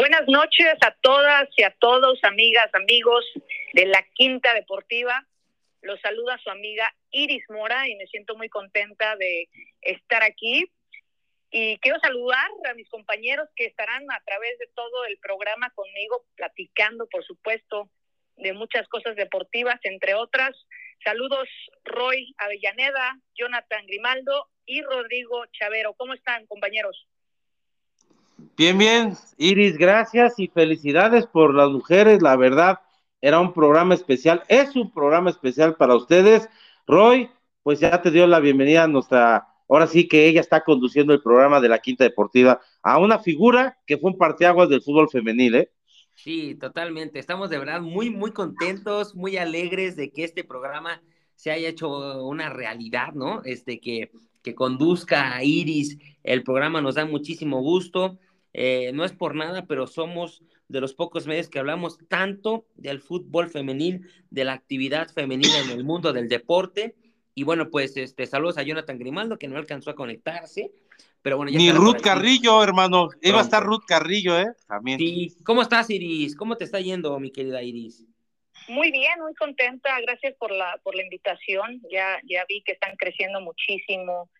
Buenas noches a todas y a todos, amigas, amigos de la Quinta Deportiva. Los saluda su amiga Iris Mora y me siento muy contenta de estar aquí. Y quiero saludar a mis compañeros que estarán a través de todo el programa conmigo, platicando, por supuesto, de muchas cosas deportivas, entre otras. Saludos Roy Avellaneda, Jonathan Grimaldo y Rodrigo Chavero. ¿Cómo están, compañeros? Bien, bien, Iris, gracias y felicidades por las mujeres, la verdad, era un programa especial, es un programa especial para ustedes. Roy, pues ya te dio la bienvenida a nuestra, ahora sí que ella está conduciendo el programa de la Quinta Deportiva, a una figura que fue un parteaguas del fútbol femenil, ¿eh? Sí, totalmente, estamos de verdad muy, muy contentos, muy alegres de que este programa se haya hecho una realidad, ¿no? Este, que, que conduzca a Iris, el programa nos da muchísimo gusto. Eh, no es por nada, pero somos de los pocos medios que hablamos tanto del fútbol femenil, de la actividad femenina en el mundo del deporte. Y bueno, pues este, saludos a Jonathan Grimaldo, que no alcanzó a conectarse. Pero bueno, Ni Ruth Carrillo, hermano. Iba a estar Ruth Carrillo, ¿eh? También. Sí. ¿Cómo estás, Iris? ¿Cómo te está yendo, mi querida Iris? Muy bien, muy contenta. Gracias por la, por la invitación. Ya, ya vi que están creciendo muchísimo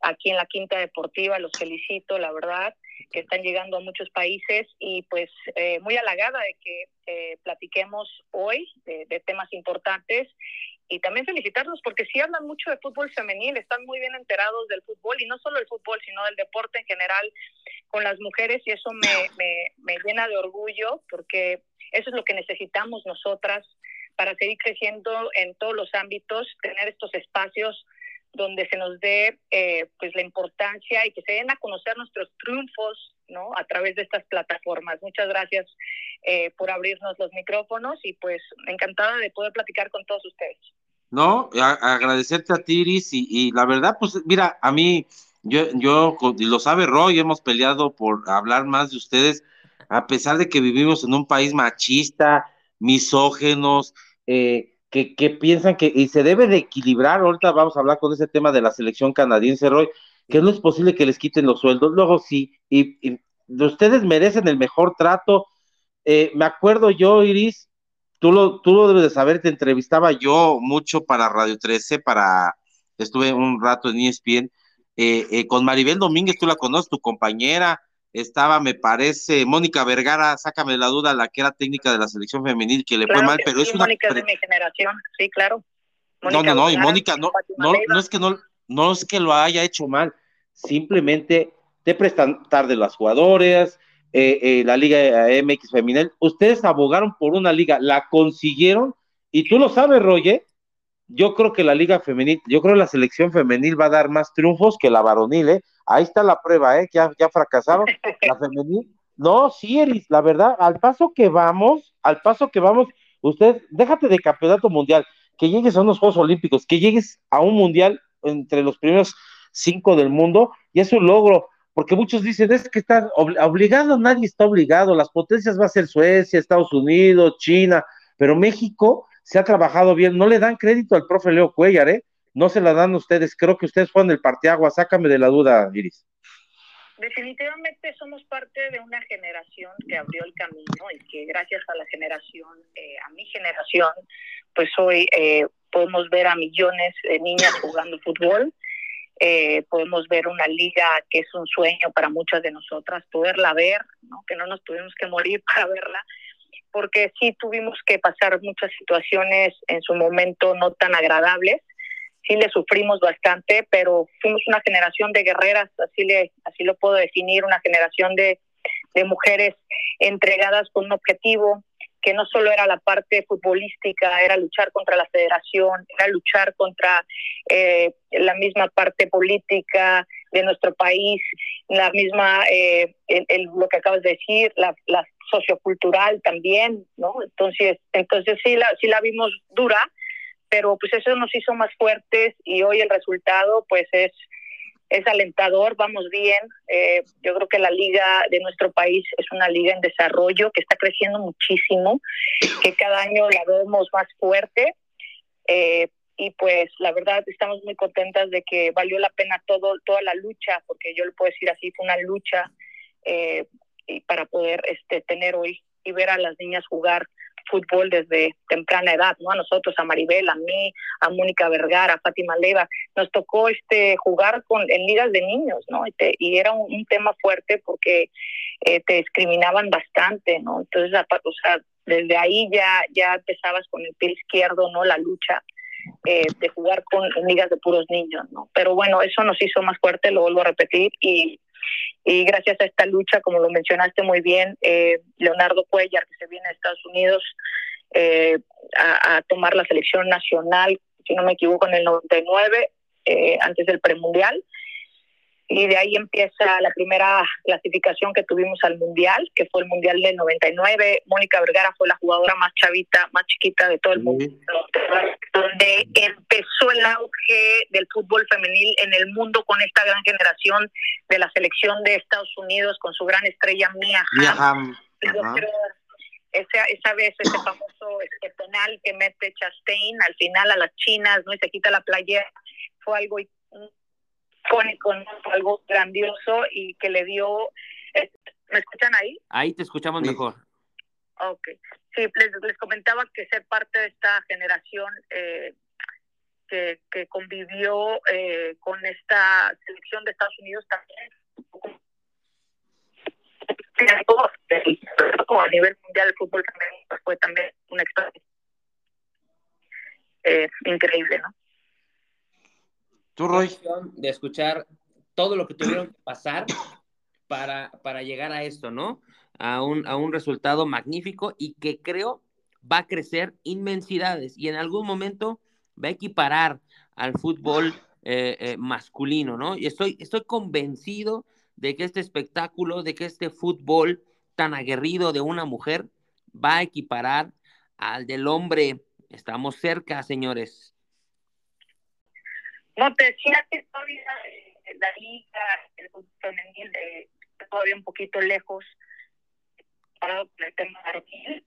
aquí en la Quinta Deportiva. Los felicito, la verdad que están llegando a muchos países y pues eh, muy halagada de que eh, platiquemos hoy de, temas importantes y también felicitarlos porque sí hablan mucho de fútbol femenil, están muy bien enterados del fútbol y no solo el fútbol, sino del deporte en general con las mujeres y eso me, me, me llena de orgullo porque eso es lo que necesitamos nosotras para seguir creciendo en todos los ámbitos, tener estos espacios donde se nos dé eh, pues la importancia y que se den a conocer nuestros triunfos no a través de estas plataformas. Muchas gracias eh, por abrirnos los micrófonos y pues encantada de poder platicar con todos ustedes. No agradecerte a Tiris y, y la verdad pues mira a mí yo yo lo sabe Roy hemos peleado por hablar más de ustedes a pesar de que vivimos en un país machista misógenos eh, que, que, piensan que, y se debe de equilibrar, ahorita vamos a hablar con ese tema de la selección canadiense, Roy, que no es posible que les quiten los sueldos, luego sí, y, ustedes merecen el mejor trato. Eh, me acuerdo yo, Iris, tú lo, tú lo debes de saber, te entrevistaba yo mucho para Radio 13, para, estuve un rato en ESPN, eh, eh, con Maribel Domínguez, tú la conoces, tu compañera, estaba, me parece, Mónica Vergara, sácame la duda, la que era técnica de la selección femenil, que le fue mal, pero es una... Mónica de mi generación, sí, claro. no, no, no, y Mónica, no, no, no es que no, no es que lo haya hecho mal, simplemente te prestan tarde las jugadoras, eh, eh, la Liga MX femenil, ustedes abogaron por una liga, la consiguieron, y tú lo sabes, Roger, yo creo que la liga femenil, yo creo que la selección femenil va a dar más triunfos que la varonil, ¿eh? Ahí está la prueba, ¿eh? Ya, ya fracasaron. La femenil. No, sí, Eris, la verdad, al paso que vamos, al paso que vamos, usted, déjate de campeonato mundial, que llegues a unos Juegos Olímpicos, que llegues a un mundial entre los primeros cinco del mundo, y es un logro, porque muchos dicen, es que está obligado, nadie está obligado, las potencias va a ser Suecia, Estados Unidos, China, pero México se ha trabajado bien, no le dan crédito al profe Leo Cuellar, ¿eh? No se la dan ustedes. Creo que ustedes fueron el partiagua. Sácame de la duda, Iris. Definitivamente somos parte de una generación que abrió el camino y que gracias a la generación, eh, a mi generación, pues hoy eh, podemos ver a millones de niñas jugando fútbol. Eh, podemos ver una liga que es un sueño para muchas de nosotras, poderla ver, ¿no? que no nos tuvimos que morir para verla, porque sí tuvimos que pasar muchas situaciones en su momento no tan agradables, sí le sufrimos bastante, pero fuimos una generación de guerreras, así le así lo puedo definir, una generación de, de mujeres entregadas con un objetivo que no solo era la parte futbolística, era luchar contra la federación, era luchar contra eh, la misma parte política de nuestro país, la misma, eh, el, lo que acabas de decir, la, la sociocultural también, ¿no? Entonces, entonces sí la, sí la vimos dura, pero pues eso nos hizo más fuertes y hoy el resultado pues es es alentador, vamos bien. Eh, yo creo que la liga de nuestro país es una liga en desarrollo que está creciendo muchísimo, que cada año la vemos más fuerte. Eh, y pues la verdad estamos muy contentas de que valió la pena todo toda la lucha, porque yo le puedo decir así, fue una lucha eh, y para poder este, tener hoy y ver a las niñas jugar fútbol desde temprana edad, ¿no? A nosotros, a Maribel, a mí, a Mónica Vergara, a Fátima Leva, nos tocó este jugar con en ligas de niños, ¿no? Y, era un, tema fuerte porque eh, te discriminaban bastante, ¿no? Entonces, o sea, desde ahí ya ya empezabas con el pie izquierdo, ¿no? La lucha eh, de jugar con ligas de puros niños, ¿no? Pero bueno, eso nos hizo más fuerte, lo vuelvo a repetir y y gracias a esta lucha, como lo mencionaste muy bien, eh, Leonardo Cuellar, que se viene a Estados Unidos eh, a, tomar la selección nacional, si no me equivoco, en el 99, eh, antes del premundial, y de ahí empieza la primera clasificación que tuvimos al Mundial, que fue el Mundial del 99. Mónica Vergara fue la jugadora más chavita, más chiquita de todo el mundo, donde empezó el auge del fútbol femenil en el mundo con esta gran generación de la selección de Estados Unidos, con su gran estrella Mia Hamm. esa, esa vez ese famoso este penal que mete Chastain al final a las chinas, ¿no? Y se quita la playera, fue algo con algo grandioso y que le dio... Eh, ¿Me escuchan ahí? Ahí te escuchamos mejor. Ok. Sí, les, comentaba que ser parte de esta generación eh, que, que, convivió eh, con esta selección de Estados Unidos también a nivel mundial el fútbol también fue también una experiencia increíble, ¿no? De escuchar todo lo que tuvieron que pasar para, para llegar a esto, ¿no? A un, a un resultado magnífico y que creo va a crecer inmensidades y en algún momento va a equiparar al fútbol eh, eh, masculino, ¿no? Y estoy, estoy convencido de que este espectáculo, de que este fútbol tan aguerrido de una mujer va a equiparar al del hombre. Estamos cerca, señores. No, te decía que todavía eh, la liga, el fútbol femenil, eh, todavía un poquito lejos para el tema de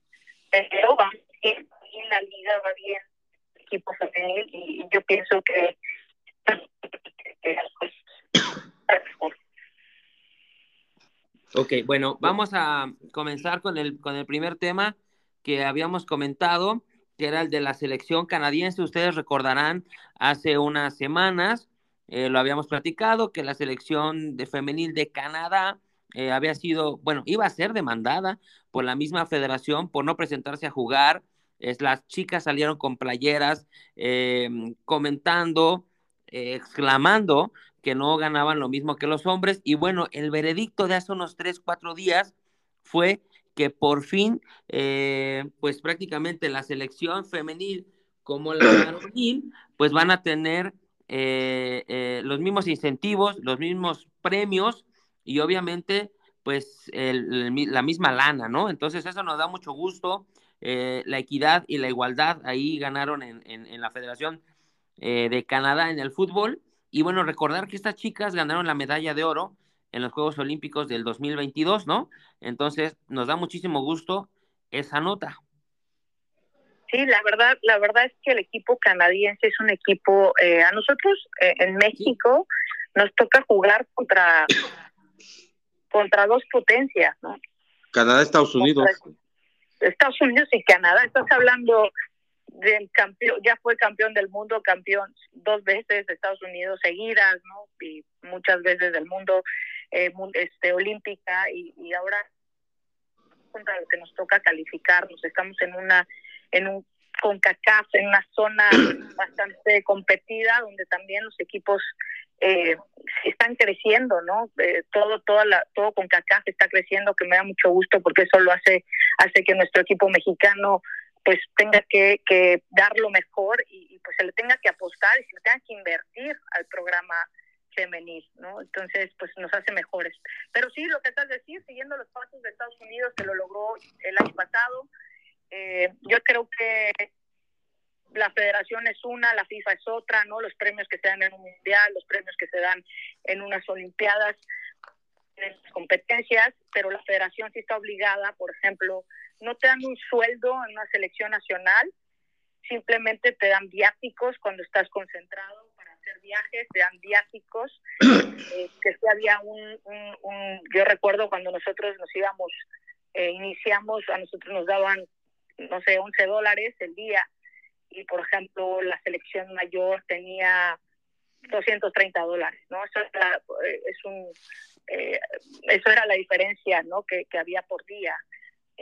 pero va bien, la liga va bien, el equipo femenil, y yo pienso que, Ok, bueno, vamos a comenzar con el, con el primer tema que habíamos comentado que era el de la selección canadiense. Ustedes recordarán hace unas semanas, eh, lo habíamos platicado, que la selección de femenil de Canadá eh, había sido, bueno, iba a ser demandada por la misma federación por no presentarse a jugar. Es, las chicas salieron con playeras em, comentando, exclamando que no ganaban lo mismo que los hombres. Y bueno, el veredicto de hace unos tres, cuatro días fue que por fin, eh, pues prácticamente la selección femenil como la varonil, pues van a tener eh, eh, los mismos incentivos, los mismos premios y obviamente pues la misma lana, ¿no? Entonces eso nos da mucho gusto, la equidad y la igualdad ahí ganaron en, en la Federación de Canadá en el fútbol. Y bueno, recordar que estas chicas ganaron la medalla de oro en los Juegos Olímpicos del 2022, ¿no? Entonces, nos da muchísimo gusto esa nota. Sí, la verdad, la verdad es que el equipo canadiense es un equipo, eh, a nosotros eh, en México nos toca jugar contra contra dos potencias, ¿no? Canadá, Estados Unidos. Estados Unidos y Canadá. Estás hablando del campeón, ya fue campeón del mundo, campeón dos veces de Estados Unidos seguidas, ¿no? Y muchas veces del mundo eh, este, olímpica y, y ahora contra lo que nos toca calificarnos. Estamos en una, en un CONCACAF, en una zona bastante competida, donde también los equipos eh, están creciendo, ¿no? Eh, todo, toda la, todo CONCACAF está creciendo, que me da mucho gusto porque eso lo hace, hace que nuestro equipo mexicano pues tenga que, que dar lo mejor y, y, pues se le tenga que apostar y se le tenga que invertir al programa femenil, ¿no? Entonces, pues nos hace mejores. Pero sí, lo que estás decir, siguiendo los pasos de Estados Unidos, que lo logró el año pasado, eh, yo creo que la federación es una, la FIFA es otra, ¿no? Los premios que se dan en un mundial, los premios que se dan en unas olimpiadas, en las competencias, pero la federación sí está obligada, por ejemplo, no te dan un sueldo en una selección nacional, simplemente te dan viáticos cuando estás concentrado hacer viajes, eran viáticos, eh, que sí había un, un, yo recuerdo cuando nosotros nos íbamos, eh, iniciamos, a nosotros nos daban, no sé, 11 dólares el día, y por ejemplo la selección mayor tenía 230 dólares, ¿no? Eso era, eh, es un, eso era la diferencia, ¿no? Que, que había por día.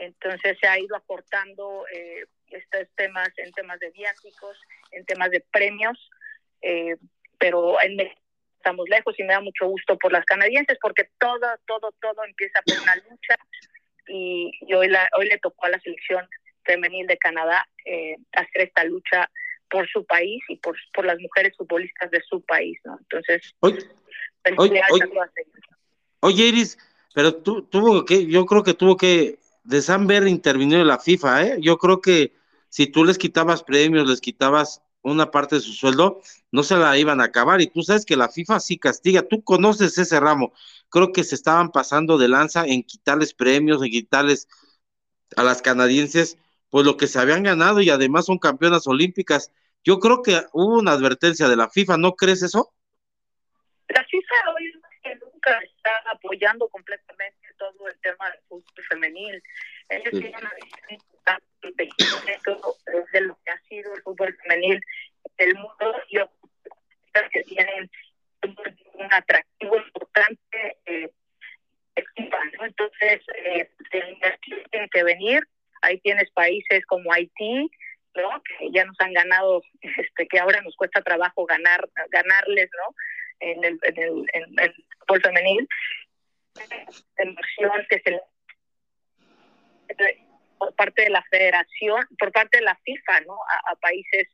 Entonces se ha ido aportando eh, estos temas en temas de viáticos, en temas de premios, eh, pero en estamos lejos y me da mucho gusto por las canadienses porque todo, todo, todo empieza por una lucha y, hoy, la, hoy le tocó a la selección femenil de Canadá eh, hacer esta lucha por su país y por, por las mujeres futbolistas de su país, ¿no? Entonces, oye, oye, Iris, pero tú, tuvo que, yo creo que tuvo que de San Ver intervino la FIFA, ¿eh? Yo creo que si tú les quitabas premios, les quitabas una parte de su sueldo, no se la iban a acabar. Y tú sabes que la FIFA sí castiga. Tú conoces ese ramo. Creo que se estaban pasando de lanza en quitarles premios, en quitarles a las canadienses, pues lo que se habían ganado y además son campeonas olímpicas. Yo creo que hubo una advertencia de la FIFA, ¿no crees eso? La FIFA hoy nunca está apoyando completamente todo el tema del fútbol femenil. Ellos tienen una de lo que ha sido el fútbol femenil del mundo y que tienen un atractivo importante eh, entonces eh, tienen que venir. Ahí tienes países como Haití no que ya nos han ganado este que ahora nos cuesta trabajo ganar ganarles no en el en el, en el fútbol femenil que se por parte de la federación, por parte de la FIFA, ¿no? A, países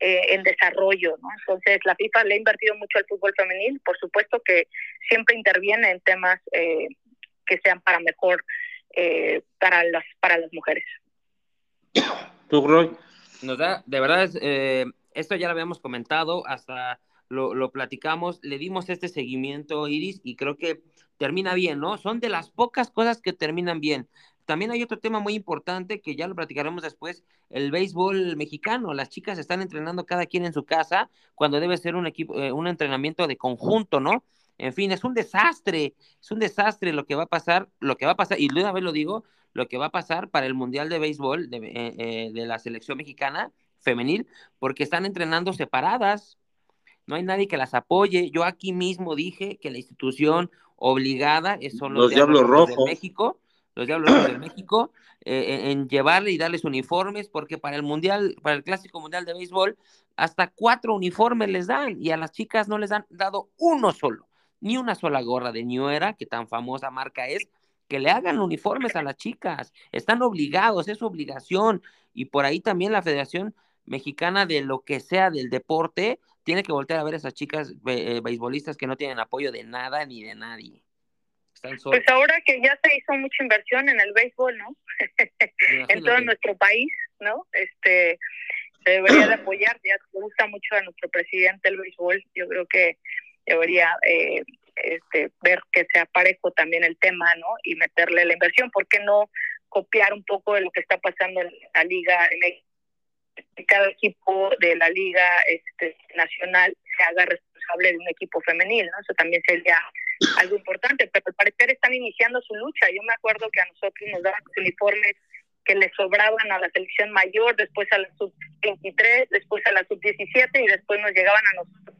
eh, en desarrollo, ¿no? Entonces, la FIFA le ha invertido mucho al fútbol femenil, por supuesto que siempre interviene en temas eh, que sean para mejor eh, para las para las mujeres. ¿Tú, Roy? Nos da, de verdad, esto ya lo habíamos comentado, hasta lo, lo platicamos, le dimos este seguimiento, Iris, y creo que termina bien, ¿no? Son de las pocas cosas que terminan bien. También hay otro tema muy importante que ya lo platicaremos después, el béisbol mexicano. Las chicas están entrenando cada quien en su casa cuando debe ser un equipo, eh, un entrenamiento de conjunto, ¿no? En fin, es un desastre, es un desastre lo que va a pasar, lo que va a pasar, y una vez lo digo, lo que va a pasar para el Mundial de Béisbol de, eh, eh, de la selección mexicana femenil, porque están entrenando separadas, no hay nadie que las apoye. Yo aquí mismo dije que la institución obligada son los, Diablos Rojos de México, los Diablos de México, eh, en llevarle y darles uniformes, porque para el Mundial, para el Clásico Mundial de Béisbol, hasta cuatro uniformes les dan y a las chicas no les han dado uno solo, ni una sola gorra de New Era, que tan famosa marca es, que le hagan uniformes a las chicas, están obligados, es su obligación, y por ahí también la Federación Mexicana de lo que sea del deporte tiene que voltear a ver a esas chicas eh, beisbolistas que no tienen apoyo de nada ni de nadie. Pues ahora que ya se hizo mucha inversión en el béisbol, ¿no? en todo nuestro país, ¿no? Este se debería de apoyar, ya gusta mucho a nuestro presidente el béisbol, yo creo que debería eh, este, ver que sea parejo también el tema, ¿no? Y meterle la inversión, ¿por qué no copiar un poco de lo que está pasando en la liga en cada equipo de la liga este, nacional se haga responsable de un equipo femenil, ¿no? Eso también sería algo importante, pero al parecer están iniciando su lucha. Yo me acuerdo que a nosotros nos daban uniformes que le sobraban a la selección mayor, después a la sub-23, después a la sub-17 y después nos llegaban a nosotros.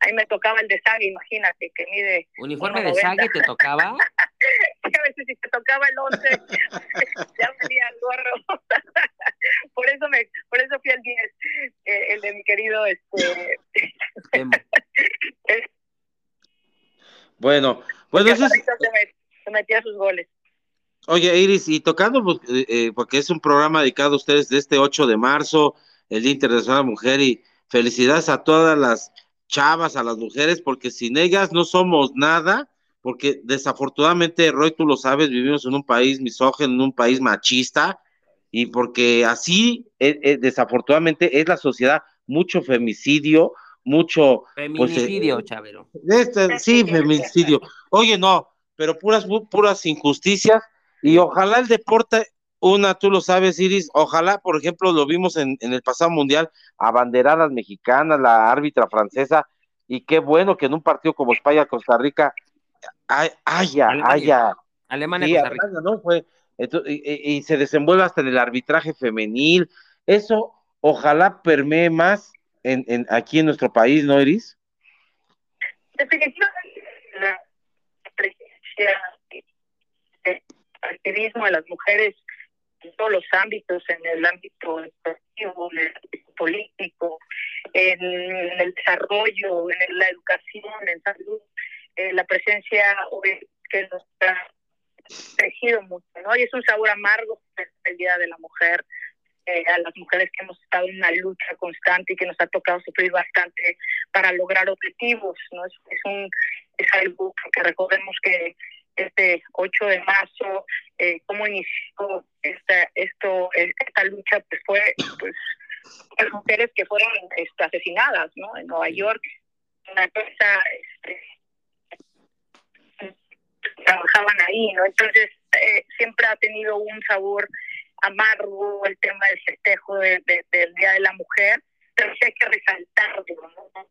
Ahí me tocaba el de Sague, imagínate, que mide... ¿Uniforme de Sague te tocaba? a veces si te tocaba el 11, ya venía el gorro. por eso me por eso fui al 10, eh, el de mi querido... este Bueno, bueno, eso es... se, metía sus goles. Oye, Iris, y tocando, pues, eh, eh, porque es un programa dedicado a ustedes de este 8 de marzo, el Día Internacional de la Mujer, y felicidades a todas las chavas, a las mujeres, porque sin ellas no somos nada, porque desafortunadamente, Roy, tú lo sabes, vivimos en un país misógeno, en un país machista, y porque así, eh, desafortunadamente, es la sociedad, mucho femicidio, mucho... Pues, eh, feminicidio, Chavero. Este, sí, feminicidio. Oye, no, pero puras, puras injusticias y ojalá el deporte, una, tú lo sabes, Iris, ojalá, por ejemplo, lo vimos en, en el pasado mundial, abanderadas mexicanas, la árbitra francesa, y qué bueno que en un partido como España-Costa Rica haya, haya. Alemania, Costa Rica. ¿no? Fue, y, se desenvuelve hasta en el arbitraje femenil. Eso ojalá permee más en, en, aquí en nuestro país, ¿no, Iris? Definitivamente la presencia del activismo de las mujeres en todos los ámbitos, en el ámbito educativo, en el ámbito político, en el desarrollo, en la educación, en salud, eh, la presencia que nos ha tejido mucho, ¿no? Y es un sabor amargo el Día de la Mujer, eh, a las mujeres que hemos estado en una lucha constante y que nos ha tocado sufrir bastante para lograr objetivos, ¿no? Es, es un es algo que recordemos que este 8 de marzo, eh, cómo inició esta, esto, esta lucha, pues fue pues las mujeres que fueron este, asesinadas, ¿no? En Nueva York, una empresa este, trabajaban ahí, ¿no? Entonces eh, siempre ha tenido un sabor amargo el tema del festejo del Día de la Mujer, pero sí hay que resaltarlo, ¿no?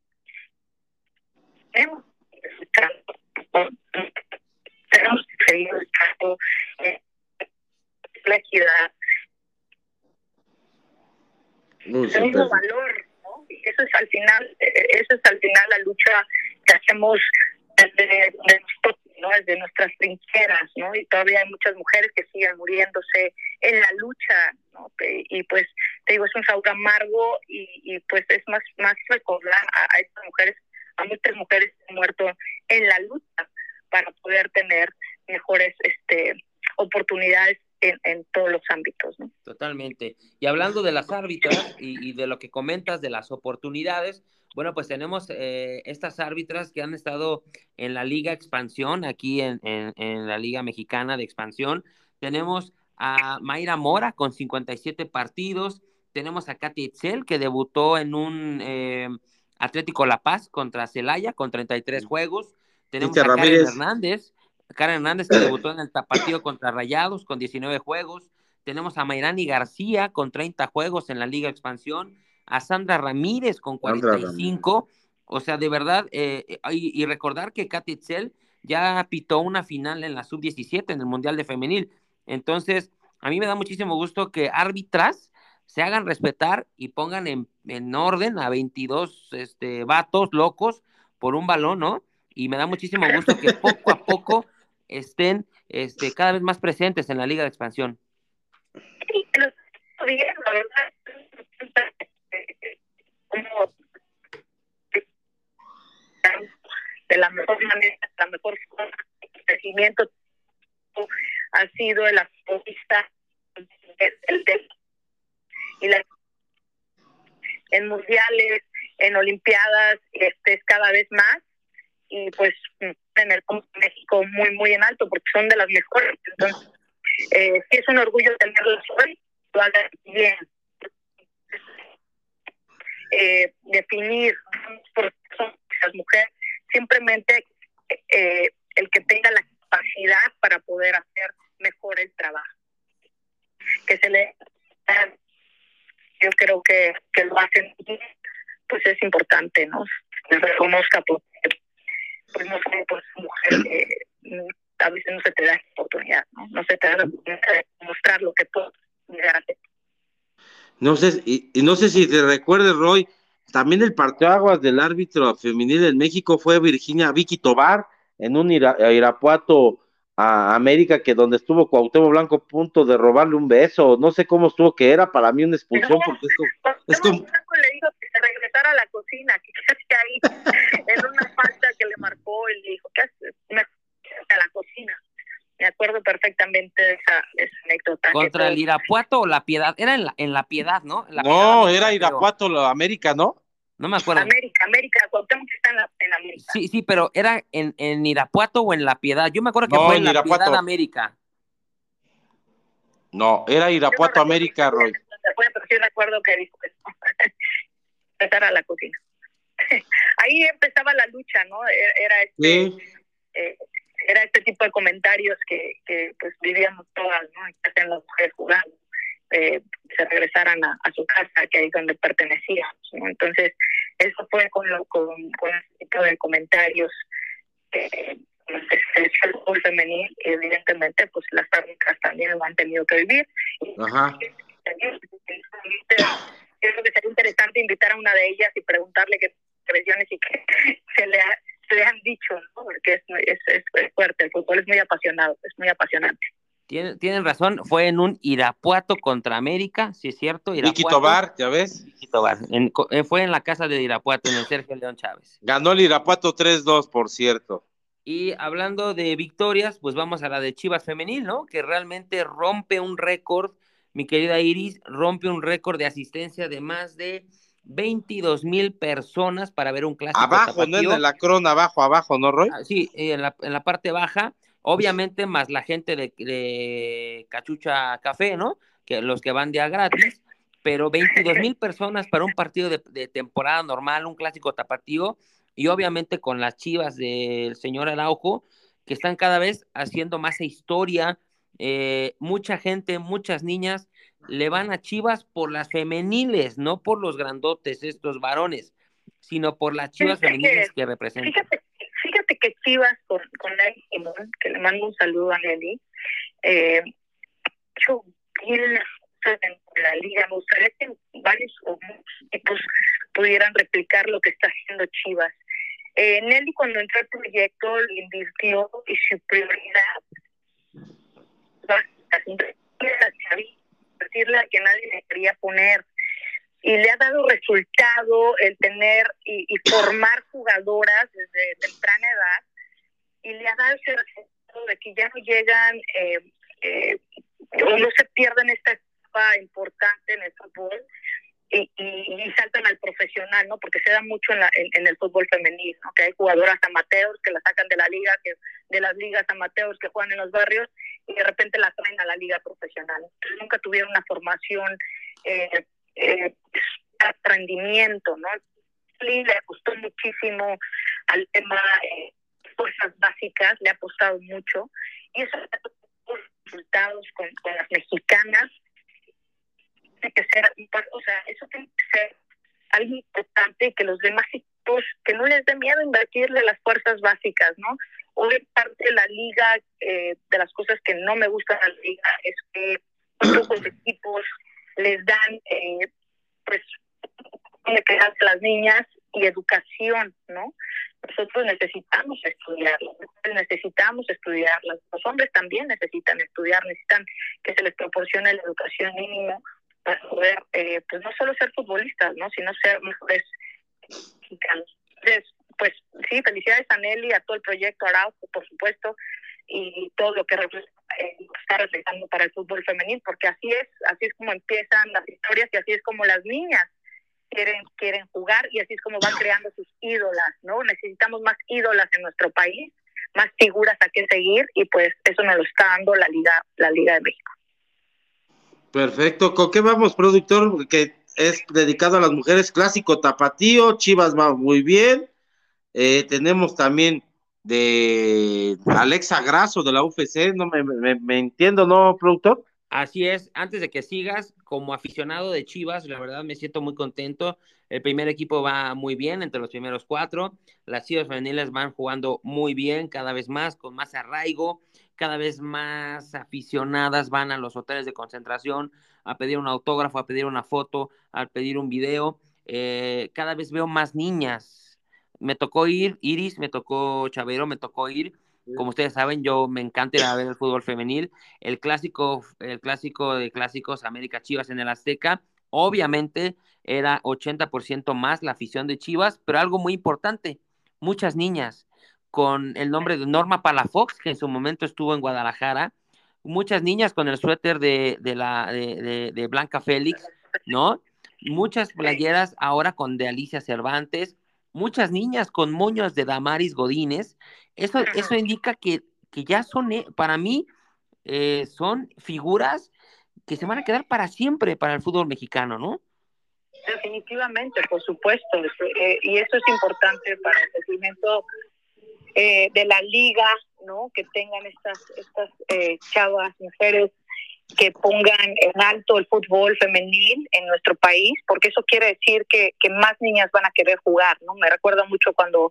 tenemos que seguir buscando eh, la equidad. el mismo valor, ¿no? Y eso es al final, eh, eso es al final la lucha que hacemos desde, ¿no? desde nuestras trincheras, ¿no? Y todavía hay muchas mujeres que siguen muriéndose en la lucha, ¿no? Y pues, te digo, es un sabor amargo y, y pues es más, más recordar a, estas mujeres, a muchas mujeres que han muerto en la lucha para poder tener mejores este, oportunidades en, todos los ámbitos. Totalmente. Y hablando de las árbitras y, de lo que comentas de las oportunidades, bueno, pues tenemos eh, estas árbitras que han estado en la Liga Expansión, aquí en, en, la Liga Mexicana de Expansión. Tenemos a Mayra Mora con 57 partidos. Tenemos a Katy Etzel, que debutó en un eh, Atlético La Paz contra Celaya con 33 juegos. Tenemos a Karen Hernández, Karen Hernández que debutó en el tapatío contra Rayados con 19 juegos. Tenemos a Mayrani García con 30 juegos en la Liga Expansión. A Sandra Ramírez con 45. O sea, de verdad, eh, y, recordar que Katy Itzel ya pitó una final en la sub-17 en el Mundial de Femenil. Entonces, a mí me da muchísimo gusto que árbitras se hagan respetar y pongan en, en orden a 22 este, vatos locos por un balón, ¿no? y me da muchísimo gusto que poco a poco estén este, cada vez más presentes en la Liga de Expansión. Sí, de la mejor manera, la mejor forma de crecimiento ha sido el apoyista la, en mundiales, en olimpiadas, este es cada vez más y pues tener México muy, muy en alto porque son de las mejores. Entonces, eh, sí es un orgullo tenerlas hoy, lo hagan bien. Eh, definir por esas mujeres, simplemente eh, el que tenga la capacidad para poder hacer mejor el trabajo. Que se le yo creo que, que lo hacen pues es importante, ¿no? Se reconozca porque pues no sé, pues mujer mm, a veces no se te da la oportunidad, ¿no? No se te da la oportunidad de mostrar lo que puedes llegar a hacer. No sé, y, no sé si te recuerdes, Roy, también el aguas del árbitro femenil en México fue Virginia Vicky Tobar en un Irapuato a América que donde estuvo Cuauhtémoc Blanco a punto de robarle un beso, no sé cómo estuvo que era para mí una expulsión porque es como, le dijo que se regresara a la cocina, que casi ahí en una falta que le marcó y le dijo que haces? Me acuerdo perfectamente de esa, anécdota. ¿Contra el Irapuato o La Piedad? Era en La, en la Piedad, ¿no? no, era Irapuato, la América, ¿no? No me acuerdo. América, América, Cuauhtémoc está en, la, en América. Sí, sí, pero ¿era en, en Irapuato o en La Piedad? Yo me acuerdo que fue en, La Piedad, América. No, era Irapuato, América, Roy. Pero sí recuerdo que dijo que empezar a la cocina. Ahí empezaba la lucha, ¿no? E-, era este, eh, era este tipo de comentarios que, que pues vivíamos todas, ¿no? Que hacen las mujeres jugando. eh, se regresaran a, su casa, que ahí es donde pertenecíamos. Entonces, eso fue con, lo, con, con este tipo de comentarios que el fútbol femenil, evidentemente, pues las fábricas también lo han tenido que vivir. Ajá. Creo que sería interesante invitar a una de ellas y preguntarle qué impresiones y qué se le, se le han dicho, ¿no? porque es, es, es fuerte, el fútbol es muy apasionado, es muy apasionante. Tienen, tienen razón, fue en un Irapuato contra América, si es cierto. Irapuato, Tobar, ¿ya ves? Tobar, eh, fue en la casa de Irapuato, en el Sergio León Chávez. Ganó el Irapuato 3-2, por cierto. Y hablando de victorias, pues vamos a la de Chivas Femenil, ¿no? Que realmente rompe un récord, mi querida Iris, rompe un récord de asistencia de más de 22 mil personas para ver un clásico. Abajo, ¿no? En la crona, abajo, abajo, ¿no, Roy? Ah, sí, en la, en la parte baja obviamente más la gente de, Cachucha Café, ¿no? Que los que van día gratis, pero 22 mil personas para un partido de, temporada normal, un clásico tapatío, y obviamente con las chivas del señor Araujo, que están cada vez haciendo más historia, eh, mucha gente, muchas niñas le van a Chivas por las femeniles, no por los grandotes, estos varones, sino por las Chivas femeniles que representan fíjate que Chivas con, con Nelly Simón, que le mando un saludo a Nelly, eh, hecho bien en la liga. Me gustaría que varios equipos pudieran replicar lo que está haciendo Chivas. Eh, Nelly cuando entró al proyecto le invirtió y su prioridad decirle a que nadie le quería poner. Y le ha dado resultado el tener y, formar jugadoras desde temprana edad. Y le ha dado ese resultado de que ya no llegan eh, eh, no se pierden esta etapa importante en el fútbol y, y, saltan al profesional, ¿no? Porque se da mucho en, la, en, el fútbol femenino, ¿no? Que hay jugadoras amateurs que la sacan de la liga, que de las ligas amateurs que juegan en los barrios y de repente la traen a la liga profesional. Entonces, nunca tuvieron una formación eh, eh, rendimiento, ¿no? Le apostó muchísimo al tema eh, fuerzas básicas, le ha apostado mucho, y eso resultados con, con las mexicanas tiene que ser, o sea, eso tiene que ser algo importante que los demás equipos, que no les dé miedo invertirle las fuerzas básicas, ¿no? Hoy parte de la liga, eh, de las cosas que no me gustan de la liga, es que pocos equipos les dan eh, pues de quedarse las niñas y educación, ¿no? Nosotros necesitamos estudiar, necesitamos estudiar, los hombres también necesitan estudiar, necesitan que se les proporcione la educación mínima para poder, eh, pues no solo ser futbolistas, ¿no? Sino ser mejores mexicanos. Entonces, pues sí, felicidades a Nelly, a todo el proyecto Araujo, por supuesto, y todo lo que eh, está reflejando para el fútbol femenil, porque así es, así es como empiezan las historias y así es como las niñas quieren quieren jugar y así es como van creando sus ídolas, ¿no? Necesitamos más ídolas en nuestro país, más figuras a que seguir y pues eso nos lo está dando la Liga la Liga de México. Perfecto, ¿con qué vamos, productor? Que es dedicado a las mujeres, clásico tapatío, Chivas va muy bien, eh, tenemos también de Alexa Grasso de la UFC, no me, me, entiendo, ¿no, productor? Así es, antes de que sigas, como aficionado de Chivas, la verdad me siento muy contento. El primer equipo va muy bien, entre los primeros cuatro. Las Chivas femeniles van jugando muy bien, cada vez más, con más arraigo, cada vez más aficionadas van a los hoteles de concentración a pedir un autógrafo, a pedir una foto, a pedir un video. Eh, cada vez veo más niñas me tocó ir, Iris, me tocó Chavero, me tocó ir. Como ustedes saben, yo me encanta ir a ver el fútbol femenil. El clásico, el clásico de clásicos América Chivas en el Azteca, obviamente era 80% más la afición de Chivas, pero algo muy importante, muchas niñas con el nombre de Norma Palafox, que en su momento estuvo en Guadalajara, muchas niñas con el suéter de, de la, de, de Blanca Félix, ¿no? Muchas playeras ahora con de Alicia Cervantes, muchas niñas con moños de Damaris Godínez, eso, eso indica que, que ya son, eh, para mí, eh, son figuras que se van a quedar para siempre para el fútbol mexicano, ¿no? Definitivamente, por supuesto, eh, y eso es importante para el crecimiento de la liga, ¿no? Que tengan estas, estas chavas, mujeres que pongan en alto el fútbol femenil en nuestro país, porque eso quiere decir que, que más niñas van a querer jugar, ¿no? Me recuerda mucho cuando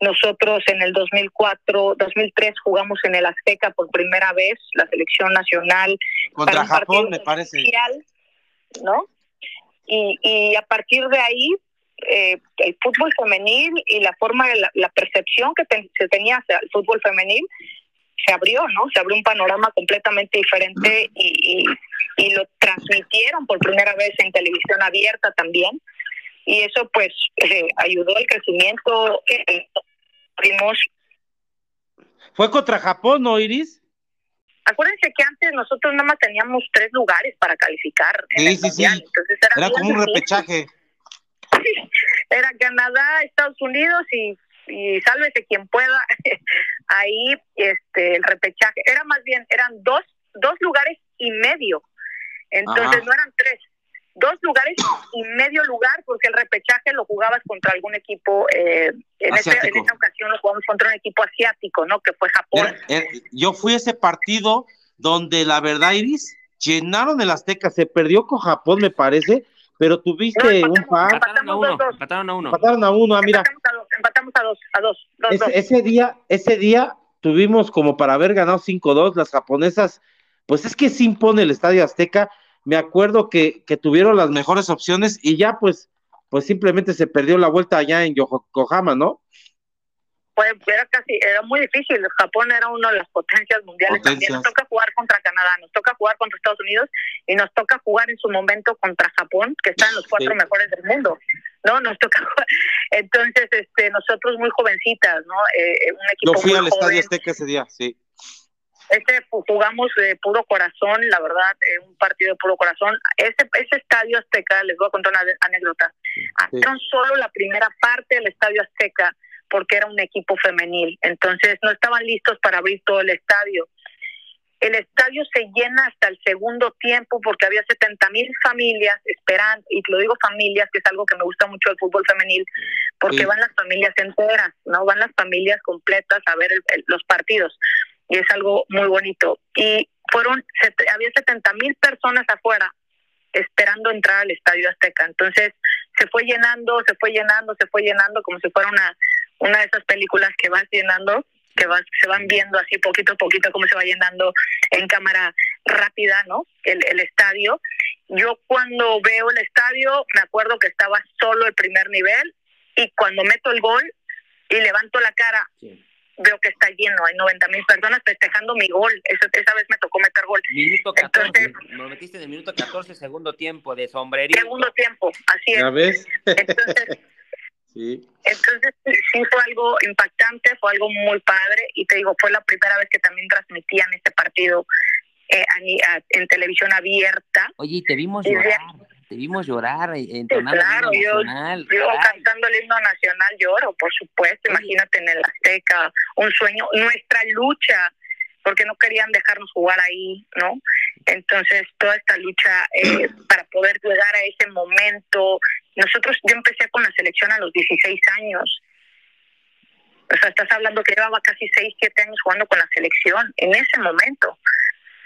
nosotros en el 2004, 2003 jugamos en el Azteca por primera vez, la selección nacional. Contra Japón, me parece. ¿No? Y, y a partir de ahí, eh, el fútbol femenil y la forma de la, percepción que se tenía hacia el fútbol femenil se abrió, ¿no? Se abrió un panorama completamente diferente y, y, lo transmitieron por primera vez en televisión abierta también. Y eso pues eh, ayudó al crecimiento. Eh, ¿Fue contra Japón, no, Iris? Acuérdense que antes nosotros nada más teníamos tres lugares para calificar. Sí, sí, sí. era, como un repechaje. Era Canadá, Estados Unidos y, y sálvese quien pueda. Ahí este el repechaje era más bien eran dos dos lugares y medio. Entonces no eran tres, dos lugares y medio lugar porque el repechaje lo jugabas contra algún equipo eh, en, esa ocasión lo jugamos contra un equipo asiático no que fue Japón yo fui a ese partido donde la verdad Iris llenaron el Azteca se perdió con Japón me parece pero tuviste un par. empataron a uno empataron a uno. Empataron a uno ah, mira. Empatamos a dos a dos, ese, día ese día tuvimos como para haber ganado 5-2 las japonesas. Pues es que se impone el Estadio Azteca. Me acuerdo que, que tuvieron las mejores opciones y ya pues, pues simplemente se perdió la vuelta allá en Yokohama, ¿no? Pues era casi, era muy difícil. Japón era una de las potencias mundiales también. Nos toca jugar contra Canadá, nos toca jugar contra Estados Unidos y nos toca jugar en su momento contra Japón, que está en los cuatro mejores del mundo. ¿no? Nos toca jugar. Entonces, este, nosotros muy jovencitas, ¿no? Eh, un equipo Yo fui al Estadio Azteca ese día, sí. Este jugamos de puro corazón, la verdad, eh, un partido de puro corazón. Ese, ese estadio Azteca, les voy a contar una anécdota. Abrieron solo la primera parte del estadio Azteca porque era un equipo femenil. Entonces no estaban listos para abrir todo el estadio. El estadio se llena hasta el segundo tiempo porque había 70 mil familias esperando, y lo digo familias, que es algo que me gusta mucho del fútbol femenil, porque van las familias enteras, no van las familias completas a ver los partidos y es algo muy bonito. Y fueron, había 70 mil personas afuera esperando entrar al Estadio Azteca. Entonces se fue llenando, se fue llenando, se fue llenando como si fuera una, una de esas películas que vas llenando, que vas, se van viendo así poquito a poquito cómo se va llenando en cámara rápida, ¿no? El, el estadio. Yo cuando veo el estadio me acuerdo que estaba solo el primer nivel y cuando meto el gol y levanto la cara veo que está lleno, hay 90 mil personas festejando mi gol, esa, esa vez me tocó meter gol. Minuto 14, Entonces, lo metiste en el minuto 14, segundo tiempo de sombrería. Segundo tiempo, así es. ¿Ya ves? Entonces, sí. entonces sí fue algo impactante, fue algo muy padre y te digo, fue la primera vez que también transmitían este partido eh, en televisión abierta. Oye, te vimos llorar te vimos llorar, eh, claro, el himno nacional. Yo, cantando el himno nacional lloro, por supuesto, imagínate en el Azteca, un sueño, nuestra lucha, porque no querían dejarnos jugar ahí, ¿no? Entonces, toda esta lucha eh, para poder llegar a ese momento, nosotros, yo empecé con la selección a los 16 años, o sea, estás hablando que llevaba casi 6, 7 años jugando con la selección en ese momento.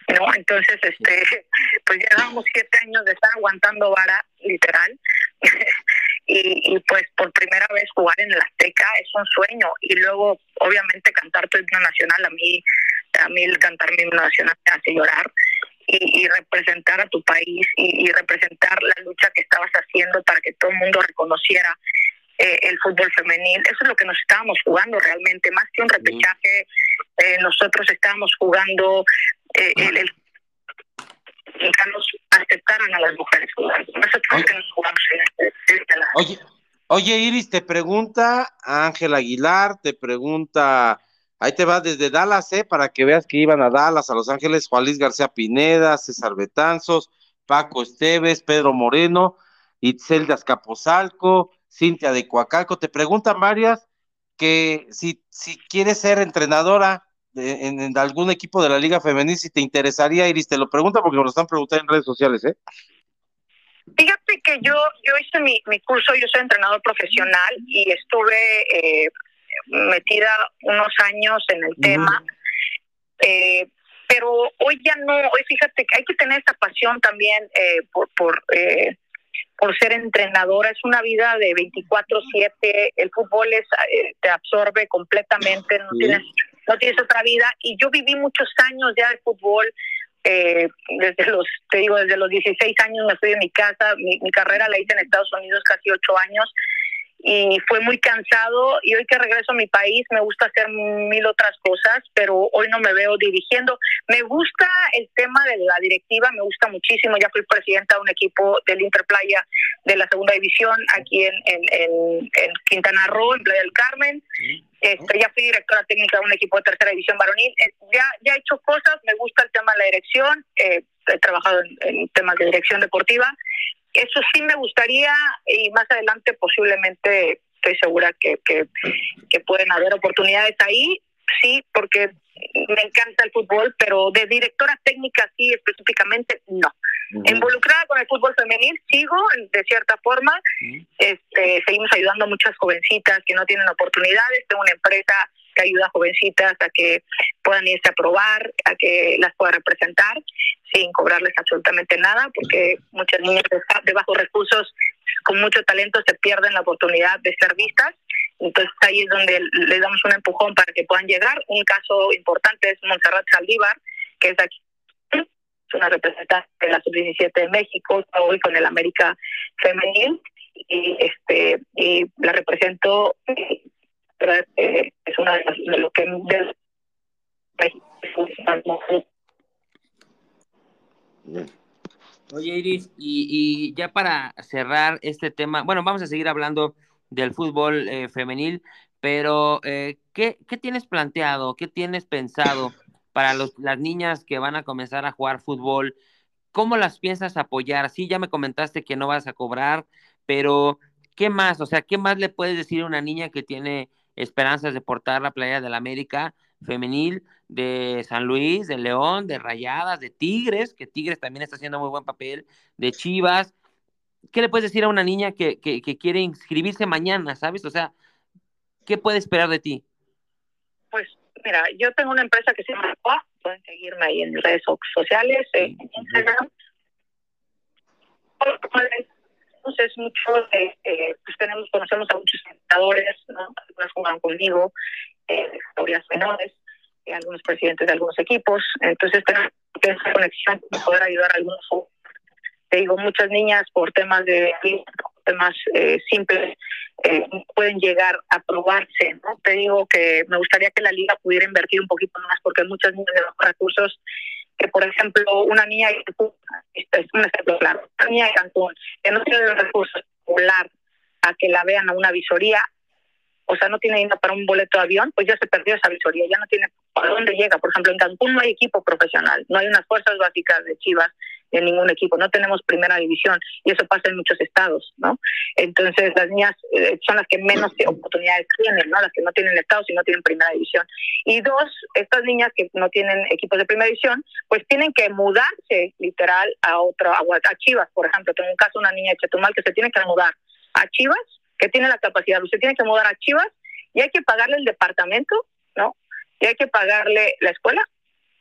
¿no? Entonces, este, pues ya llevamos siete años de estar aguantando vara, literal, y, y, pues por primera vez jugar en la Azteca es un sueño, y luego, obviamente, cantar tu himno nacional, a mí, a mí el cantar mi himno nacional me hace llorar, y, y representar a tu país, y, y representar la lucha que estabas haciendo para que todo el mundo reconociera eh, el fútbol femenil. Eso es lo que nos estábamos jugando realmente, más que un repechaje. Eh, nosotros estábamos jugando eh, el, el nos aceptaron a las mujeres. Nosotros que nos jugamos en este, este Oye, oye, Iris, te pregunta Ángel Aguilar, te pregunta, ahí te va desde Dallas, ¿eh? Para que veas que iban a Dallas, a Los Ángeles, Juan Luis García Pineda, César Betanzos, Paco Esteves, Pedro Moreno, Itzel de Cintia de Coacalco, te preguntan varias que si, si quieres ser entrenadora en, algún equipo de la Liga Femenil, si te interesaría, Iris, te lo pregunta porque me lo están preguntando en redes sociales, ¿eh? Fíjate que yo, yo hice mi, mi curso, yo soy entrenador profesional y estuve eh, metida unos años en el tema, eh, pero hoy ya no, hoy fíjate que hay que tener esa pasión también eh, por, por, eh, por ser entrenadora. Es una vida de 24/7, el fútbol es, eh, te absorbe completamente, no, tienes, no tienes otra vida. Y yo viví muchos años ya de fútbol, eh, desde los, te digo, desde los 16 años me fui de mi casa, mi, mi carrera la hice en Estados Unidos casi ocho años y fue muy cansado y hoy que regreso a mi país me gusta hacer mil otras cosas, pero hoy no me veo dirigiendo. Me gusta el tema de la directiva, me gusta muchísimo, ya fui presidenta de un equipo del Interplaya de la segunda división aquí en, en, en, Quintana Roo, en Playa del Carmen. Este, ya fui directora técnica de un equipo de tercera división varonil. Eh, ya, ya he hecho cosas, me gusta el tema de la dirección, eh, he trabajado en, en temas de dirección deportiva eso sí me gustaría y más adelante posiblemente estoy segura que, que, pueden haber oportunidades ahí, sí, porque me encanta el fútbol, pero de directora técnica sí específicamente no. Involucrada con el fútbol femenil sigo de cierta forma, este, seguimos ayudando a muchas jovencitas que no tienen oportunidades, tengo una empresa que ayuda a jovencitas a que puedan irse a probar, a que las pueda representar sin cobrarles absolutamente nada, porque muchas niñas de bajos recursos con mucho talento se pierden la oportunidad de ser vistas. Entonces ahí es donde les damos un empujón para que puedan llegar. Un caso importante es Montserrat Saldívar, que es aquí es una representante de la sub-17 de México, hoy con el América Femenil y este y la represento eh, es una de, las, de lo que de, Oye, Iris, y, ya para cerrar este tema, bueno, vamos a seguir hablando del fútbol eh, femenil, pero eh, ¿qué, ¿qué, tienes planteado? ¿Qué tienes pensado para los, las niñas que van a comenzar a jugar fútbol? ¿Cómo las piensas apoyar? Sí, ya me comentaste que no vas a cobrar, pero ¿qué más? O sea, ¿qué más le puedes decir a una niña que tiene esperanzas de portar la playa de la América femenil de San Luis, de León, de Rayadas, de Tigres, que Tigres también está haciendo muy buen papel, de Chivas. ¿Qué le puedes decir a una niña que, que, quiere inscribirse mañana, sabes? O sea, ¿qué puede esperar de ti? Pues mira, yo tengo una empresa que se llama POA, pueden seguirme ahí en redes sociales, en Instagram. Entonces, mucho, eh, pues tenemos, conocemos a muchos entrenadores, ¿no? Algunos juegan conmigo, eh, menores, eh, algunos presidentes de algunos equipos. Entonces, tenemos esa conexión para poder ayudar a algunos. Te digo, muchas niñas por temas de temas eh, simples eh, pueden llegar a probarse. ¿no? Te digo que me gustaría que la liga pudiera invertir un poquito más porque muchas niñas de bajos recursos que por ejemplo una niña de Cancún, este es un ejemplo claro, una niña de Cancún que no tiene los recursos volar a que la vean a una visoría, o sea, no tiene dinero para un boleto de avión, pues ya se perdió esa visoría, ya no tiene a dónde llega. Por ejemplo, en Cancún no hay equipo profesional, no hay unas fuerzas básicas de Chivas en ningún equipo, no tenemos primera división y eso pasa en muchos estados, ¿no? Entonces las niñas eh, son las que menos oportunidades tienen, ¿no? Las que no tienen estados y no tienen primera división. Y dos, estas niñas que no tienen equipos de primera división, pues tienen que mudarse literal a otra, a, Chivas, por ejemplo. Tengo un caso, una niña de Chetumal que se tiene que mudar a Chivas, que tiene la capacidad, usted tiene que mudar a Chivas y hay que pagarle el departamento, ¿no? Y hay que pagarle la escuela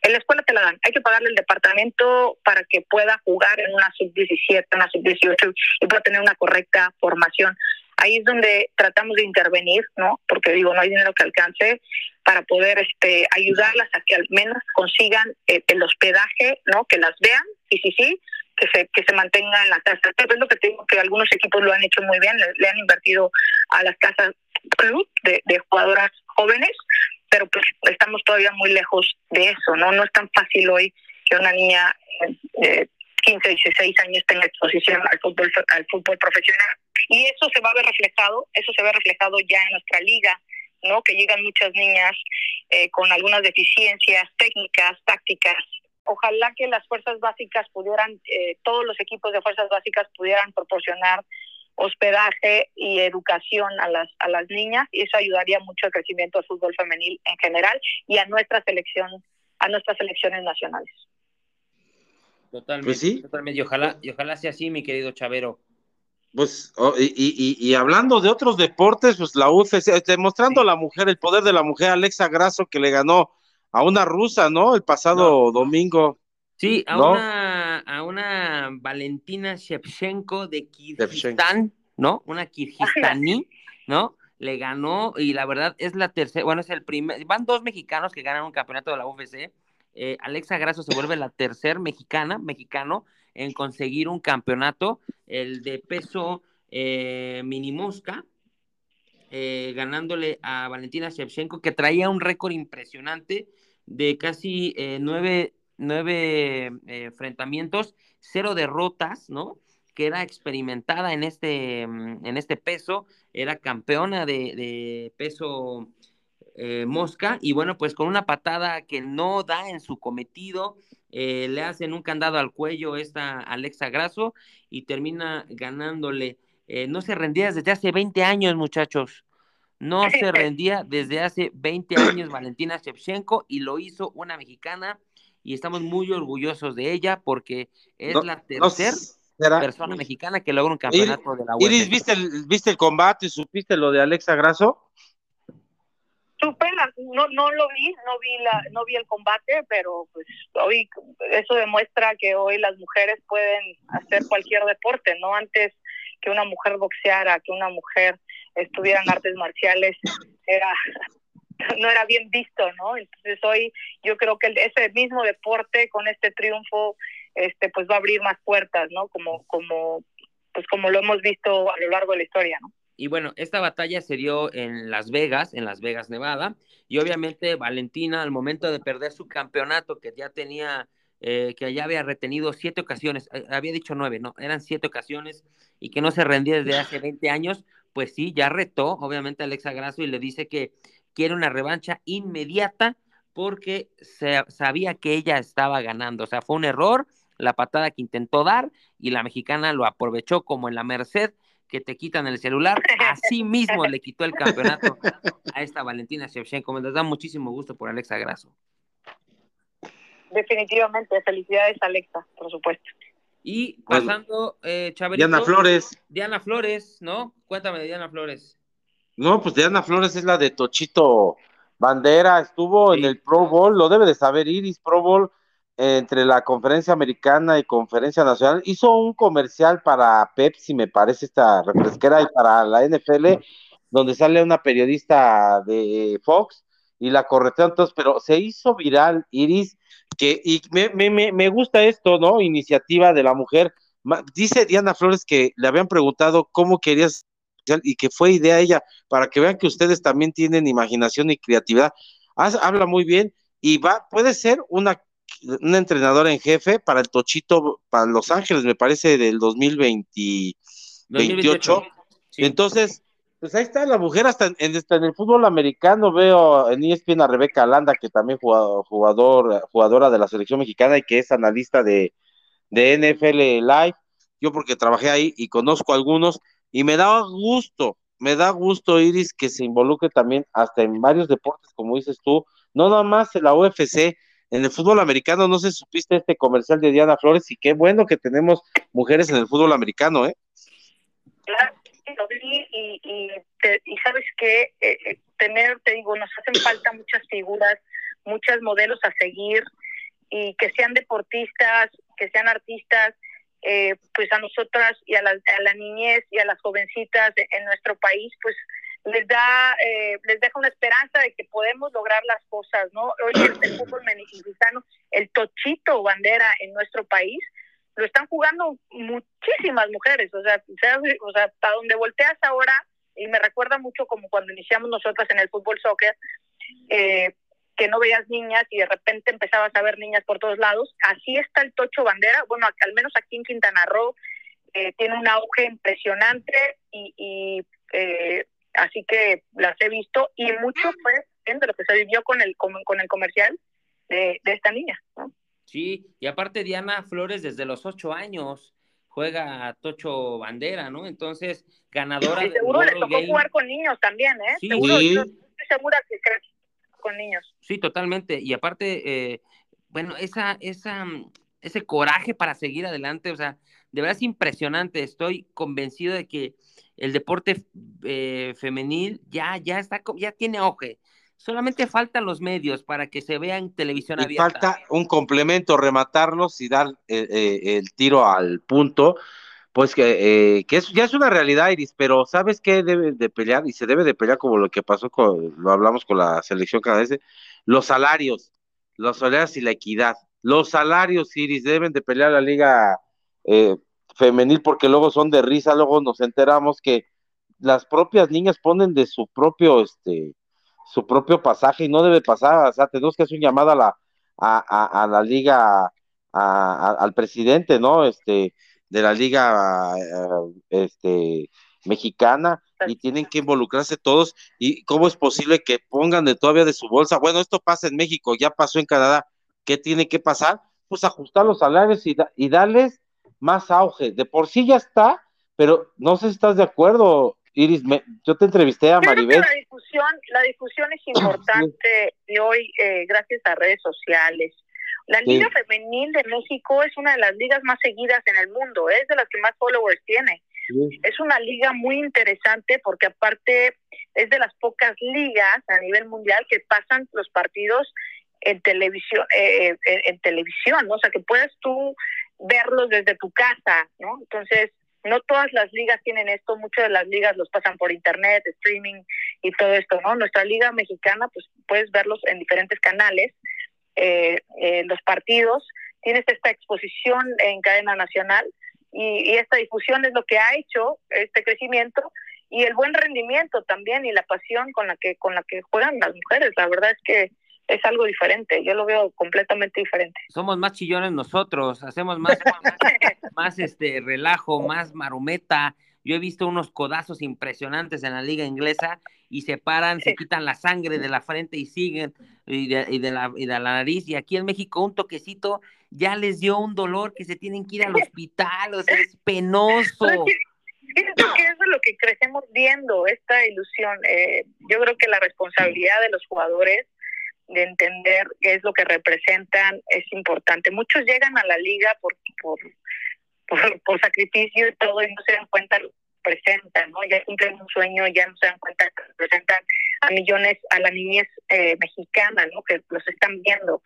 en la escuela te la dan. Hay que pagarle el departamento para que pueda jugar en una sub-17, una sub-18 y pueda tener una correcta formación. Ahí es donde tratamos de intervenir, ¿no? Porque digo, no hay dinero que alcance para poder este, ayudarlas a que al menos consigan eh, el hospedaje, ¿no? Que las vean y sí, sí, que se, que se mantenga en la casa. Pero es lo que tengo que algunos equipos lo han hecho muy bien, le, han invertido a las casas club de, de jugadoras jóvenes pero pues estamos todavía muy lejos de eso, ¿no? No es tan fácil hoy que una niña de 15, 16 años tenga exposición al fútbol, al fútbol profesional. Y eso se va a ver reflejado, eso se ve reflejado ya en nuestra liga, ¿no? Que llegan muchas niñas eh, con algunas deficiencias técnicas, tácticas. Ojalá que las fuerzas básicas pudieran, eh, todos los equipos de fuerzas básicas pudieran proporcionar hospedaje y educación a las, a las niñas y eso ayudaría mucho al crecimiento del fútbol femenil en general y a nuestra selección, a nuestras selecciones nacionales. Totalmente, pues sí. totalmente. Y ojalá, y ojalá sea así, mi querido Chavero. Pues, oh, y, y, y, hablando de otros deportes, pues la UFC, demostrando a la mujer, el poder de la mujer, Alexa Grasso, que le ganó a una rusa, ¿no? El pasado domingo. Sí, a, una, a una Valentina Shevchenko de Kirguistán, ¿no? Una kirguistaní, ¿no? Le ganó y la verdad es la tercera, bueno, es el primer, van dos mexicanos que ganan un campeonato de la UFC. Eh, Alexa Grasso se vuelve la tercera mexicana, mexicano, en conseguir un campeonato, el de peso eh, mini mosca, eh, ganándole a Valentina Shevchenko, que traía un récord impresionante de casi eh, nueve, nueve enfrentamientos, cero derrotas, ¿no? Que era experimentada en este, mm, en este peso, era campeona de, de peso mosca, y bueno, pues con una patada que no da en su cometido, le hacen un candado al cuello esta Alexa Grasso y termina ganándole eh, no se rendía desde hace 20 años, muchachos. No se rendía desde hace 20 años Valentina Shevchenko y lo hizo una mexicana y estamos muy orgullosos de ella porque es la tercera persona mexicana que logra un campeonato de la UFC. Iris, ¿viste el, ¿viste el combate y supiste lo de Alexa Grasso? Supe, no, no lo vi, no vi, la, no vi el combate, pero pues hoy eso demuestra que hoy las mujeres pueden hacer cualquier deporte, ¿no? Antes que una mujer boxeara, que una mujer estuviera en artes marciales, era no era bien visto, ¿no? Entonces hoy yo creo que ese mismo deporte con este triunfo este pues va a abrir más puertas, ¿no? Como como pues como lo hemos visto a lo largo de la historia, ¿no? Y bueno, esta batalla se dio en Las Vegas, en Las Vegas, Nevada, y obviamente Valentina al momento de perder su campeonato que ya tenía eh, que ya había retenido siete ocasiones, eh, había dicho nueve, no, eran siete ocasiones y que no se rendía desde hace 20 años, pues sí, ya retó, obviamente, a Alexa Grasso y le dice que quiere una revancha inmediata porque se, sabía que ella estaba ganando, o sea, fue un error la patada que intentó dar y la mexicana lo aprovechó como en la Merced que te quitan el celular, así mismo le quitó el campeonato a esta Valentina Shevchenko. Me da muchísimo gusto por Alexa Grasso. Definitivamente, felicidades Alexa, por supuesto. Y pasando, eh, Diana Flores. Diana Flores, ¿no? Cuéntame de Diana Flores. No, pues Diana Flores es la de Tochito Bandera, estuvo en el Pro Bowl, lo debe de saber Iris, Pro Bowl entre la conferencia americana y conferencia nacional, hizo un comercial para Pepsi, me parece, esta refresquera, y para la NFL, donde sale una periodista de Fox y la corretea entonces, pero se hizo viral, Iris, que, y me, me, me gusta esto, ¿no? Iniciativa de la mujer. Dice Diana Flores que le habían preguntado cómo querías y que fue idea ella, para que vean que ustedes también tienen imaginación y creatividad. habla muy bien y va, puede ser una, una entrenadora en jefe para el Tochito, para Los Ángeles, me parece, del 2028. Entonces, pues ahí está la mujer, hasta en, en, el fútbol americano veo en ESPN a Rebeca Alanda, que también jugador, jugadora de la selección mexicana y que es analista de, de NFL Live. Yo porque trabajé ahí y conozco a algunos, y me da gusto, me da gusto, Iris, que se involucre también hasta en varios deportes, como dices tú, no nada más en la UFC, en el fútbol americano, no sé si supiste este comercial de Diana Flores, y qué bueno que tenemos mujeres en el fútbol americano, ¿eh? Claro y, y, y sabes que eh, eh, tener, te digo, nos hacen falta muchas figuras, muchos modelos a seguir y que sean deportistas, que sean artistas, eh, pues a nosotras y a la, a la niñez y a las jovencitas en nuestro país, pues les da, les deja una esperanza de que podemos lograr las cosas, ¿no? Hoy el, el fútbol mexicano, el tochito bandera en nuestro país, lo están jugando muchísimas mujeres, o sea, o sea, hasta donde volteas ahora, y me recuerda mucho como cuando iniciamos nosotras en el fútbol soccer, eh, que no veías niñas y de repente empezabas a ver niñas por todos lados, así está el Tocho Bandera, bueno, al menos aquí en Quintana Roo, eh, tiene un auge impresionante y, y eh, así que las he visto y mucho fue de lo que se vivió con el con, con el comercial de, de esta niña, ¿no? Sí, y aparte Diana Flores desde los ocho años juega a Tocho Bandera, ¿no? Entonces, ganadora y seguro le tocó jugar con niños también, ¿eh? Sí, seguro, estoy segura que con niños. Sí, totalmente. Y aparte, eh, bueno, esa, esa, ese coraje para seguir adelante, o sea, de verdad es impresionante. Estoy convencido de que el deporte eh, femenil ya, ya está, ya tiene auge Solamente faltan los medios para que se vean en televisión y abierta. Falta un complemento, rematarlos y dar eh, eh, el tiro al punto, pues que, eh, que es, ya es una realidad, Iris, pero ¿sabes qué debe de pelear? Y se debe de pelear como lo que pasó con, lo hablamos con la selección canadiense, los salarios, los salarios y la equidad. Los salarios, Iris, deben de pelear la liga femenil porque luego son de risa, luego nos enteramos que las propias niñas ponen de su propio, este, su propio pasaje y no debe pasar, o sea, tenemos que hacer un llamado a la, a, a, la liga, a, al presidente, ¿no? Este, de la liga, este, mexicana y tienen que involucrarse todos y cómo es posible que pongan de todavía de su bolsa, bueno, esto pasa en México, ya pasó en Canadá, ¿qué tiene que pasar? Pues ajustar los salarios y, y darles más auge, de por sí ya está, pero no sé si estás de acuerdo, Iris, yo te entrevisté a Maribel. la difusión, la difusión es importante y hoy, eh, gracias a redes sociales. La Liga Femenil de México es una de las ligas más seguidas en el mundo, es de las que más followers tiene. Es una liga muy interesante porque aparte es de las pocas ligas a nivel mundial que pasan los partidos en televisión, eh, eh, en, televisión, ¿no? o sea que puedes tú verlos desde tu casa, ¿no? Entonces no todas las ligas tienen esto, muchas de las ligas los pasan por internet, streaming y todo esto, ¿no? Nuestra liga mexicana, pues puedes verlos en diferentes canales, eh, eh, los partidos, tienes esta exposición en cadena nacional y, esta difusión es lo que ha hecho este crecimiento y el buen rendimiento también y la pasión con la que con la que juegan las mujeres. La verdad es que es algo diferente, yo lo veo completamente diferente. Somos más chillones nosotros, hacemos más, más, este relajo, más marometa. Yo he visto unos codazos impresionantes en la liga inglesa y se paran, se quitan la sangre de la frente y siguen y de, la, y de la nariz. Y aquí en México un toquecito ya les dio un dolor que se tienen que ir al hospital, o sea, es penoso. Siento que eso es lo que crecemos viendo, esta ilusión. Eh, yo creo que la responsabilidad de los jugadores de entender qué es lo que representan es importante. Muchos llegan a la liga por, por, por, sacrificio y todo y no se dan cuenta lo que representan, ¿no? Ya cumplen un sueño, ya no se dan cuenta que representan a millones, a la niñez eh, mexicana, ¿no? Que los están viendo.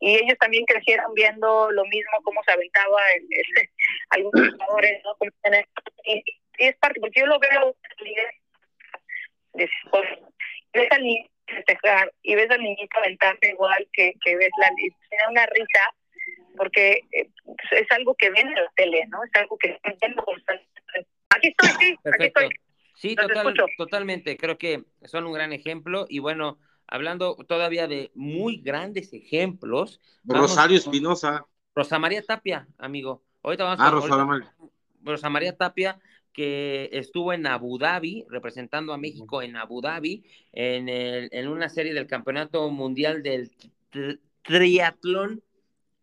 Y ellos también crecieron viendo lo mismo, cómo se aventaba el, algunos jugadores, ¿no? Y, es parte, porque yo lo veo de, de, esa niña festejar y ves al niñito aventando igual que, que ves la tiene una risa porque eh, pues, es algo que ven en la tele, ¿no? Es algo que Aquí estoy, sí, aquí estoy. Sí, totalmente. Creo que son un gran ejemplo y bueno, hablando todavía de muy grandes ejemplos. Rosario Espinosa. Rosa María Tapia, amigo. Ahorita vamos ah, Rosa María. Rosa María Tapia que estuvo en Abu Dhabi, representando a México en Abu Dhabi, en, el, en una serie del Campeonato Mundial del Triatlón,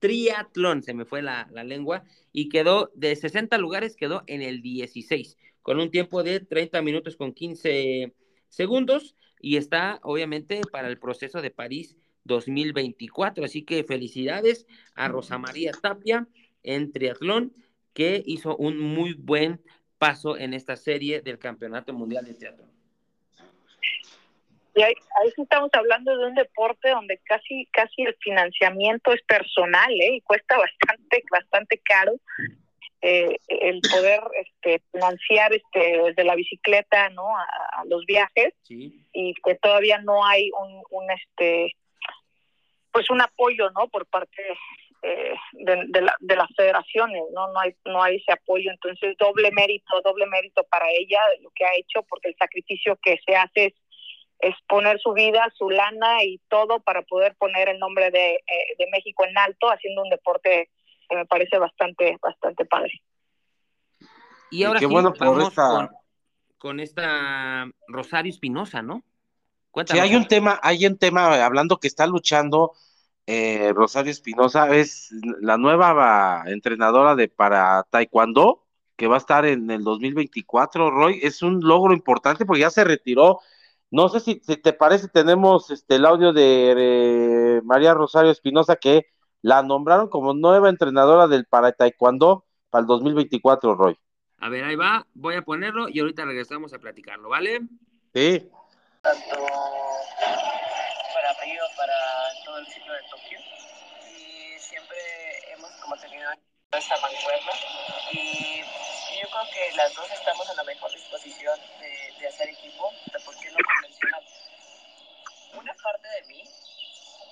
triatlón, se me fue la, lengua, y quedó de 60 lugares, quedó en el 16, con un tiempo de 30 minutos con 15 segundos, y está obviamente para el proceso de París 2024. Así que felicidades a Rosa María Tapia en triatlón, que hizo un muy buen paso en esta serie del Campeonato Mundial de Teatro. Y ahí, sí estamos hablando de un deporte donde casi casi el financiamiento es personal ¿eh? y cuesta bastante bastante caro eh, el poder este, financiar este desde la bicicleta no a, los viajes. Y que todavía no hay un, un este pues un apoyo no por parte eh, de, la, de, las federaciones, ¿no? No hay, no hay ese apoyo, entonces doble mérito, doble mérito para ella de lo que ha hecho, porque el sacrificio que se hace es, poner su vida, su lana y todo para poder poner el nombre de, eh, de México en alto, haciendo un deporte que me parece bastante, bastante padre. Y ahora sí, bueno vamos con, con, esta Rosario Espinosa, ¿no? Sí, hay un tema, hay un tema hablando que está luchando eh, Rosario Espinosa es la nueva entrenadora de para Taekwondo que va a estar en el 2024, Roy, es un logro importante porque ya se retiró. No sé si, si te parece, tenemos este, el audio de eh, María Rosario Espinosa que la nombraron como nueva entrenadora del para taekwondo para el 2024, Roy. A ver, ahí va, voy a ponerlo y ahorita regresamos a platicarlo, ¿vale? Sí. Tanto para Río, para todo el ciclo de Tokio. Y siempre hemos como tenido esa mancuerna. Y yo creo que las dos estamos en la mejor disposición de de hacer equipo, ¿por qué no convencional? Una parte de mí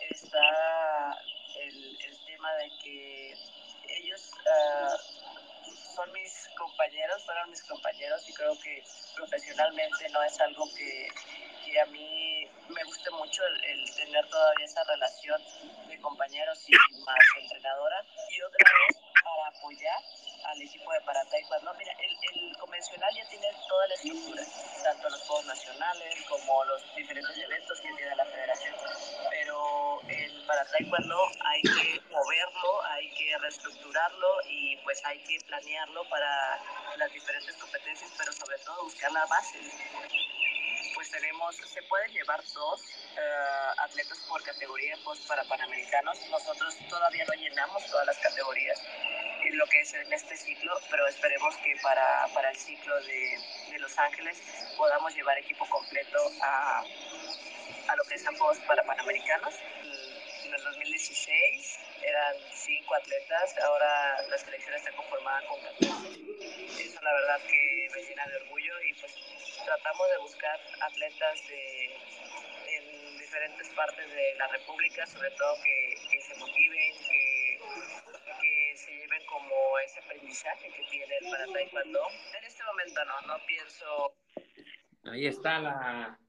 está el, el tema de que ellos uh, son mis compañeros, fueron mis compañeros y creo que profesionalmente no es algo que, que a mí me guste mucho el, el, tener todavía esa relación de compañeros y más entrenadora. Y otra vez, para apoyar al equipo de para taekwondo, mira, el, el, convencional ya tiene toda la estructura, tanto los juegos nacionales como los diferentes eventos que tiene la federación. Pero el para taekwondo hay que moverlo, hay que reestructurarlo y pues hay que planearlo para las diferentes competencias, pero sobre todo buscar la base pues tenemos, se pueden llevar dos uh, atletas por categoría post para panamericanos. Nosotros todavía no llenamos todas las categorías en lo que es en este ciclo, pero esperemos que para, para el ciclo de, de Los Ángeles podamos llevar equipo completo a, a lo que es post para panamericanos. En el 2016 eran cinco atletas, ahora la selección está conformada con 14. Eso la verdad que me llena de orgullo y pues tratamos de buscar atletas de, en diferentes partes de la República, sobre todo que, que se motiven, como ese aprendizaje que tiene el para taekwondo. En este momento no, no pienso... Ahí está la...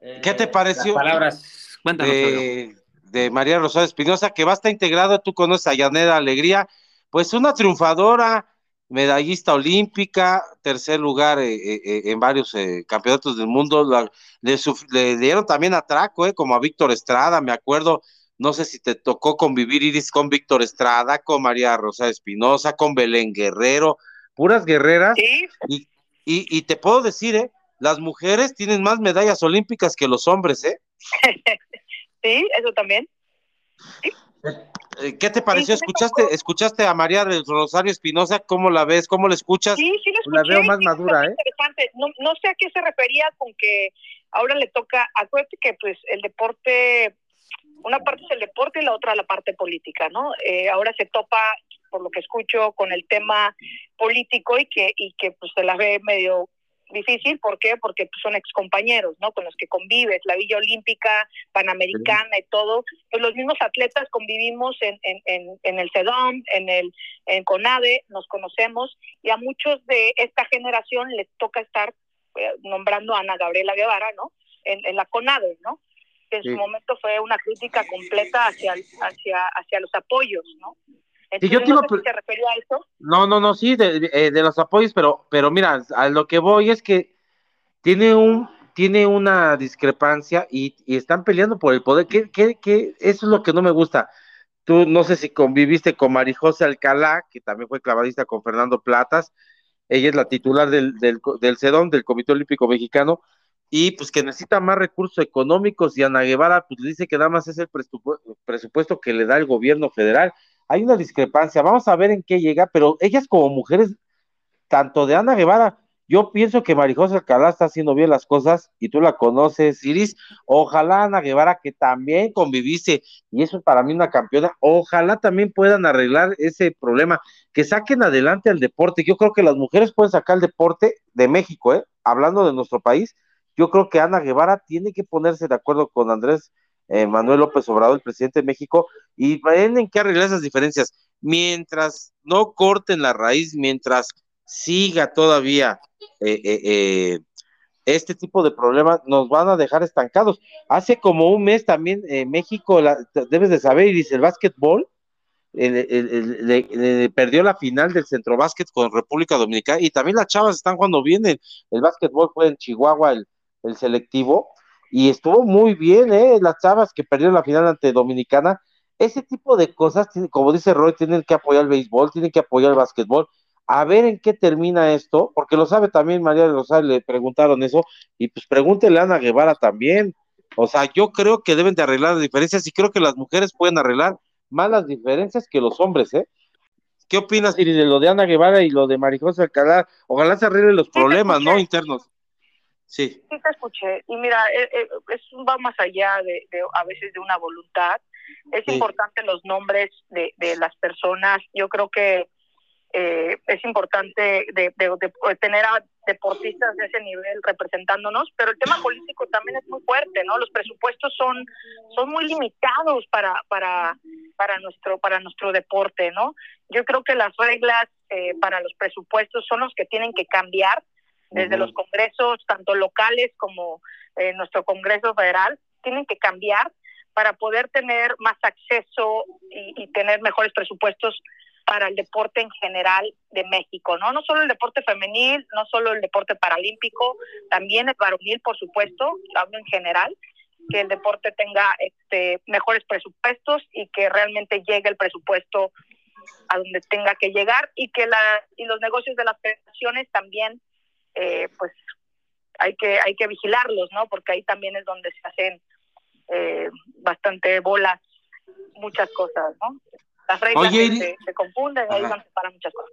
Eh, ¿Qué te pareció? palabras, cuéntanos. De, de María Rosario Espinosa, que va a estar integrado, tú conoces a Yaneda Alegría, pues una triunfadora, medallista olímpica, tercer lugar eh, eh, en varios eh, campeonatos del mundo, la, le, le, dieron también atraco, como a Víctor Estrada, me acuerdo, no sé si te tocó convivir, Iris, con Víctor Estrada, con María Rosa Espinosa, con Belén Guerrero, puras guerreras, ¿Sí? y, y, y, te puedo decir, las mujeres tienen más medallas olímpicas que los hombres, ¿eh? sí, eso también. ¿Sí? ¿Qué te pareció? ¿Escuchaste, escuchaste a María del Rosario Espinosa? ¿Cómo la ves? ¿Cómo la escuchas? Sí, sí la, la veo más sí, madura, ¿eh? Interesante. No, no sé a qué se refería con que ahora le toca, acuérdate que pues el deporte, una parte es el deporte y la otra la parte política, ¿no? Eh, ahora se topa, por lo que escucho, con el tema político y que, y que pues se la ve medio difícil, ¿por qué? Porque pues, son excompañeros, ¿no? Con los que convives, la Villa Olímpica, Panamericana y todo, pues los mismos atletas convivimos en, en, en, en el CEDOM, en el en CONADE, nos conocemos, y a muchos de esta generación les toca estar eh, nombrando a Ana Gabriela Guevara, ¿no? En, en la CONADE, ¿no? Que en sí. su momento fue una crítica completa hacia, hacia, hacia los apoyos, ¿no? Sí, yo te, no sé si te refería a eso. No, no, no, sí, de, de, de, los apoyos, pero, pero mira, a lo que voy es que tiene un, tiene una discrepancia y, y están peleando por el poder. ¿Qué, qué, qué? Eso es lo que no me gusta. Tú no sé si conviviste con Marijose Alcalá, que también fue clavadista con Fernando Platas. Ella es la titular del, del, del CEDOM, del Comité Olímpico Mexicano, y pues que necesita más recursos económicos y Ana Guevara pues dice que nada más es el presupuesto, que le da el gobierno federal hay una discrepancia, vamos a ver en qué llega, pero ellas como mujeres, tanto de Ana Guevara, yo pienso que Marijosa Alcalá está haciendo bien las cosas y tú la conoces, Iris, ojalá Ana Guevara que también conviviste y eso para mí una campeona, ojalá también puedan arreglar ese problema, que saquen adelante el deporte, yo creo que las mujeres pueden sacar el deporte de México, ¿eh? hablando de nuestro país, yo creo que Ana Guevara tiene que ponerse de acuerdo con Andrés eh, Manuel López Obrador, el presidente de México, y tienen que arreglar esas diferencias. Mientras no corten la raíz, mientras siga todavía eh, eh, este tipo de problemas, nos van a dejar estancados. Hace como un mes también México, la, debes de saber, dice el básquetbol, le perdió la final del centro básquet con República Dominicana y también las chavas están jugando bien, el, el básquetbol fue en Chihuahua el, el selectivo, y estuvo muy bien, ¿eh? Las chavas que perdieron la final ante Dominicana, ese tipo de cosas, como dice Roy, tienen que apoyar el béisbol, tienen que apoyar el básquetbol, a ver en qué termina esto, porque lo sabe también María de Rosario, le preguntaron eso, y pues pregúntele a Ana Guevara también, o sea, yo creo que deben de arreglar las diferencias, y creo que las mujeres pueden arreglar más las diferencias que los hombres, ¿eh? ¿Qué opinas, Iris, de lo de Ana Guevara y lo de Marijosa Alcalá? Ojalá se arreglen los problemas, ¿no? Internos. Sí. Sí, te escuché. Y mira, eh, es, va más allá de, de, a veces de una voluntad. Es sí. importante los nombres de, de, las personas. Yo creo que eh, es importante de, tener a deportistas de ese nivel representándonos, pero el tema político también es muy fuerte, ¿no? Los presupuestos son, son muy limitados para, para, para, nuestro, para nuestro deporte, ¿no? Yo creo que las reglas eh, para los presupuestos son los que tienen que cambiar desde los congresos, tanto locales como eh, nuestro Congreso Federal, tienen que cambiar para poder tener más acceso y, y tener mejores presupuestos para el deporte en general de México, ¿no? No solo el deporte femenil, no solo el deporte paralímpico, también el varonil, por supuesto, hablo en general, que el deporte tenga este, mejores presupuestos y que realmente llegue el presupuesto a donde tenga que llegar y que la, y los negocios de las federaciones también, eh, pues hay que, hay que vigilarlos, ¿no? Porque ahí también es donde se hacen eh, bastante bolas muchas cosas, ¿no? Las reglas se, confunden, ahí van para muchas cosas.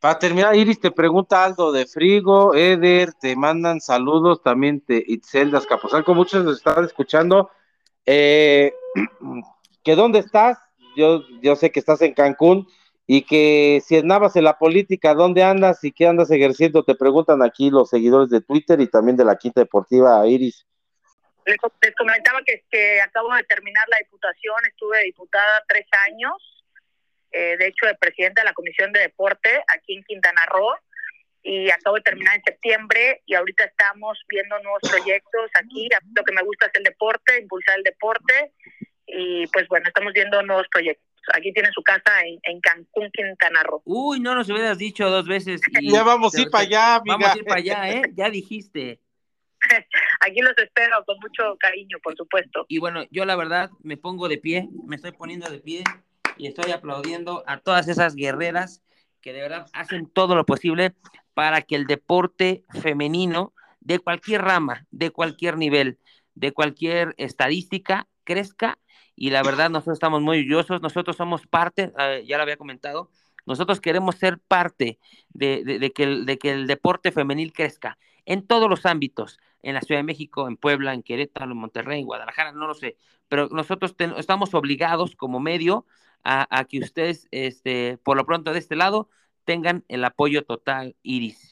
Para terminar, Iris te pregunta algo de Frigo, Eder, te mandan saludos, también te Itzel con muchos nos están escuchando. Eh, que dónde estás, yo, yo sé que estás en Cancún, y que si andabas en la política, ¿dónde andas y qué andas ejerciendo? Te preguntan aquí los seguidores de Twitter y también de la Quinta Deportiva, Iris. Les, comentaba que, acabo de terminar la diputación, estuve diputada tres años, eh, de hecho, de presidenta de la Comisión de Deporte aquí en Quintana Roo y acabo de terminar en septiembre y ahorita estamos viendo nuevos proyectos aquí. Lo que me gusta es el deporte, impulsar el deporte y pues bueno, estamos viendo nuevos proyectos. Aquí tiene su casa en, Cancún, Quintana Roo. Uy, no nos hubieras dicho dos veces. ya vamos a ir para allá, amiga. Vamos a ir para allá, ¿eh? Ya dijiste. Aquí los espero con mucho cariño, por supuesto. Y bueno, yo la verdad me pongo de pie, me estoy poniendo de pie y estoy aplaudiendo a todas esas guerreras que de verdad hacen todo lo posible para que el deporte femenino de cualquier rama, de cualquier nivel, de cualquier estadística crezca y la verdad nosotros estamos muy orgullosos, nosotros somos parte, eh, ya lo había comentado, nosotros queremos ser parte de, que el, de que el deporte femenil crezca en todos los ámbitos, en la Ciudad de México, en Puebla, en Querétaro, en Monterrey, en Guadalajara, no lo sé, pero nosotros estamos obligados como medio a, que ustedes, este, por lo pronto de este lado, tengan el apoyo total, Iris.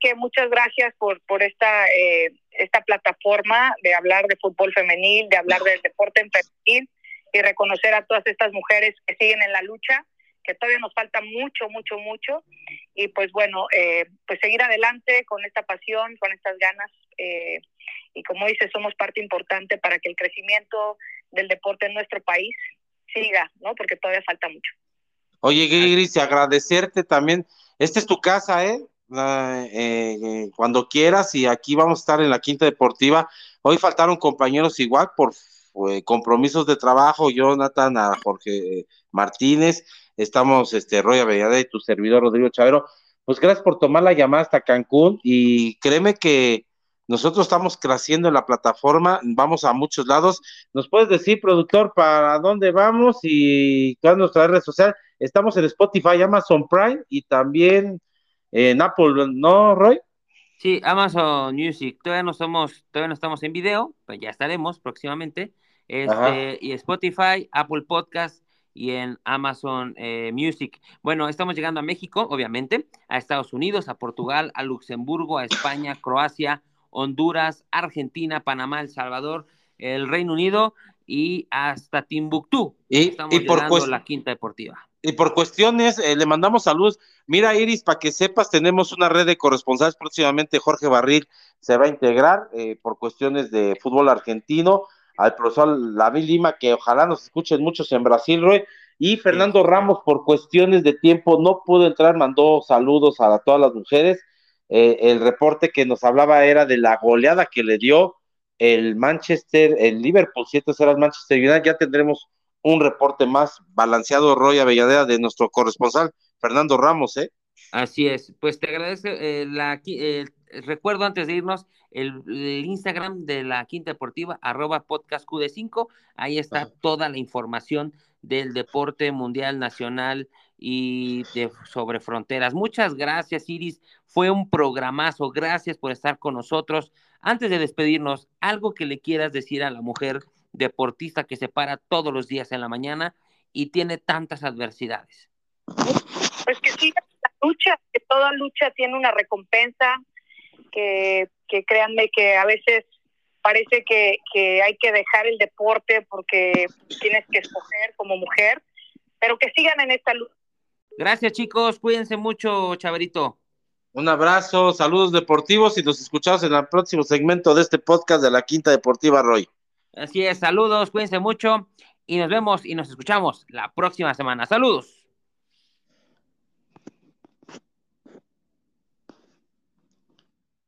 Que muchas gracias por, por esta, eh, esta plataforma de hablar de fútbol femenil, de hablar del deporte en femenil y reconocer a todas estas mujeres que siguen en la lucha, que todavía nos falta mucho, mucho, mucho. Y pues bueno, eh, pues seguir adelante con esta pasión, con estas ganas. Eh, y como dice, somos parte importante para que el crecimiento del deporte en nuestro país siga, ¿no? Porque todavía falta mucho. Oye, Gris, agradecerte también. Esta es tu casa, ¿eh? Eh, ¿eh? cuando quieras y aquí vamos a estar en la Quinta Deportiva. Hoy faltaron compañeros igual por eh, compromisos de trabajo, Jonathan, a Jorge Martínez, estamos este Roy Avellada y tu servidor Rodrigo Chavero. Pues gracias por tomar la llamada hasta Cancún y créeme que nosotros estamos creciendo en la plataforma, vamos a muchos lados. ¿Nos puedes decir, productor, para dónde vamos y cuál es nuestra red social? Estamos en Spotify, Amazon Prime y también en Apple, ¿no, Roy? Sí, Amazon Music. Todavía no somos, todavía no estamos en video, pues ya estaremos próximamente. Este, y Spotify, Apple Podcast y en Amazon eh, Music. Bueno, estamos llegando a México, obviamente, a Estados Unidos, a Portugal, a Luxemburgo, a España, Croacia, Honduras, Argentina, Panamá, El Salvador, el Reino Unido y hasta Timbuktu. Y, Estamos por la quinta deportiva. Y por cuestiones, eh, le mandamos saludos. Mira, Iris, para que sepas, tenemos una red de corresponsales próximamente. Jorge Barril se va a integrar eh, por cuestiones de fútbol argentino. Al profesor David Lima, que ojalá nos escuchen muchos en Brasil, Roy. Y Fernando Ramos, por cuestiones de tiempo, no pudo entrar, mandó saludos a todas las mujeres eh, el reporte que nos hablaba era de la goleada que le dio el Manchester, el Liverpool 7-0 al Manchester United. Ya tendremos un reporte más balanceado, Roy Avellaneda, de nuestro corresponsal, Fernando Ramos, ¿eh? Así es, pues te agradezco. Eh, la, recuerdo antes de irnos el, Instagram de la Quinta Deportiva, arroba podcast QD5. Ahí está toda la información del deporte mundial, nacional y de, sobre fronteras. Muchas gracias, Iris. Fue un programazo. Gracias por estar con nosotros. Antes de despedirnos, algo que le quieras decir a la mujer deportista que se para todos los días en la mañana y tiene tantas adversidades. pues que sigan la lucha, que toda lucha tiene una recompensa, que, que créanme que a veces parece que, que hay que dejar el deporte porque tienes que escoger como mujer, pero que sigan en esta lucha. Gracias chicos, cuídense mucho, Chaverito. Un abrazo, saludos deportivos y nos escuchamos en el próximo segmento de este podcast de la Quinta Deportiva Roy. Así es, saludos, cuídense mucho y nos vemos y nos escuchamos la próxima semana. Saludos.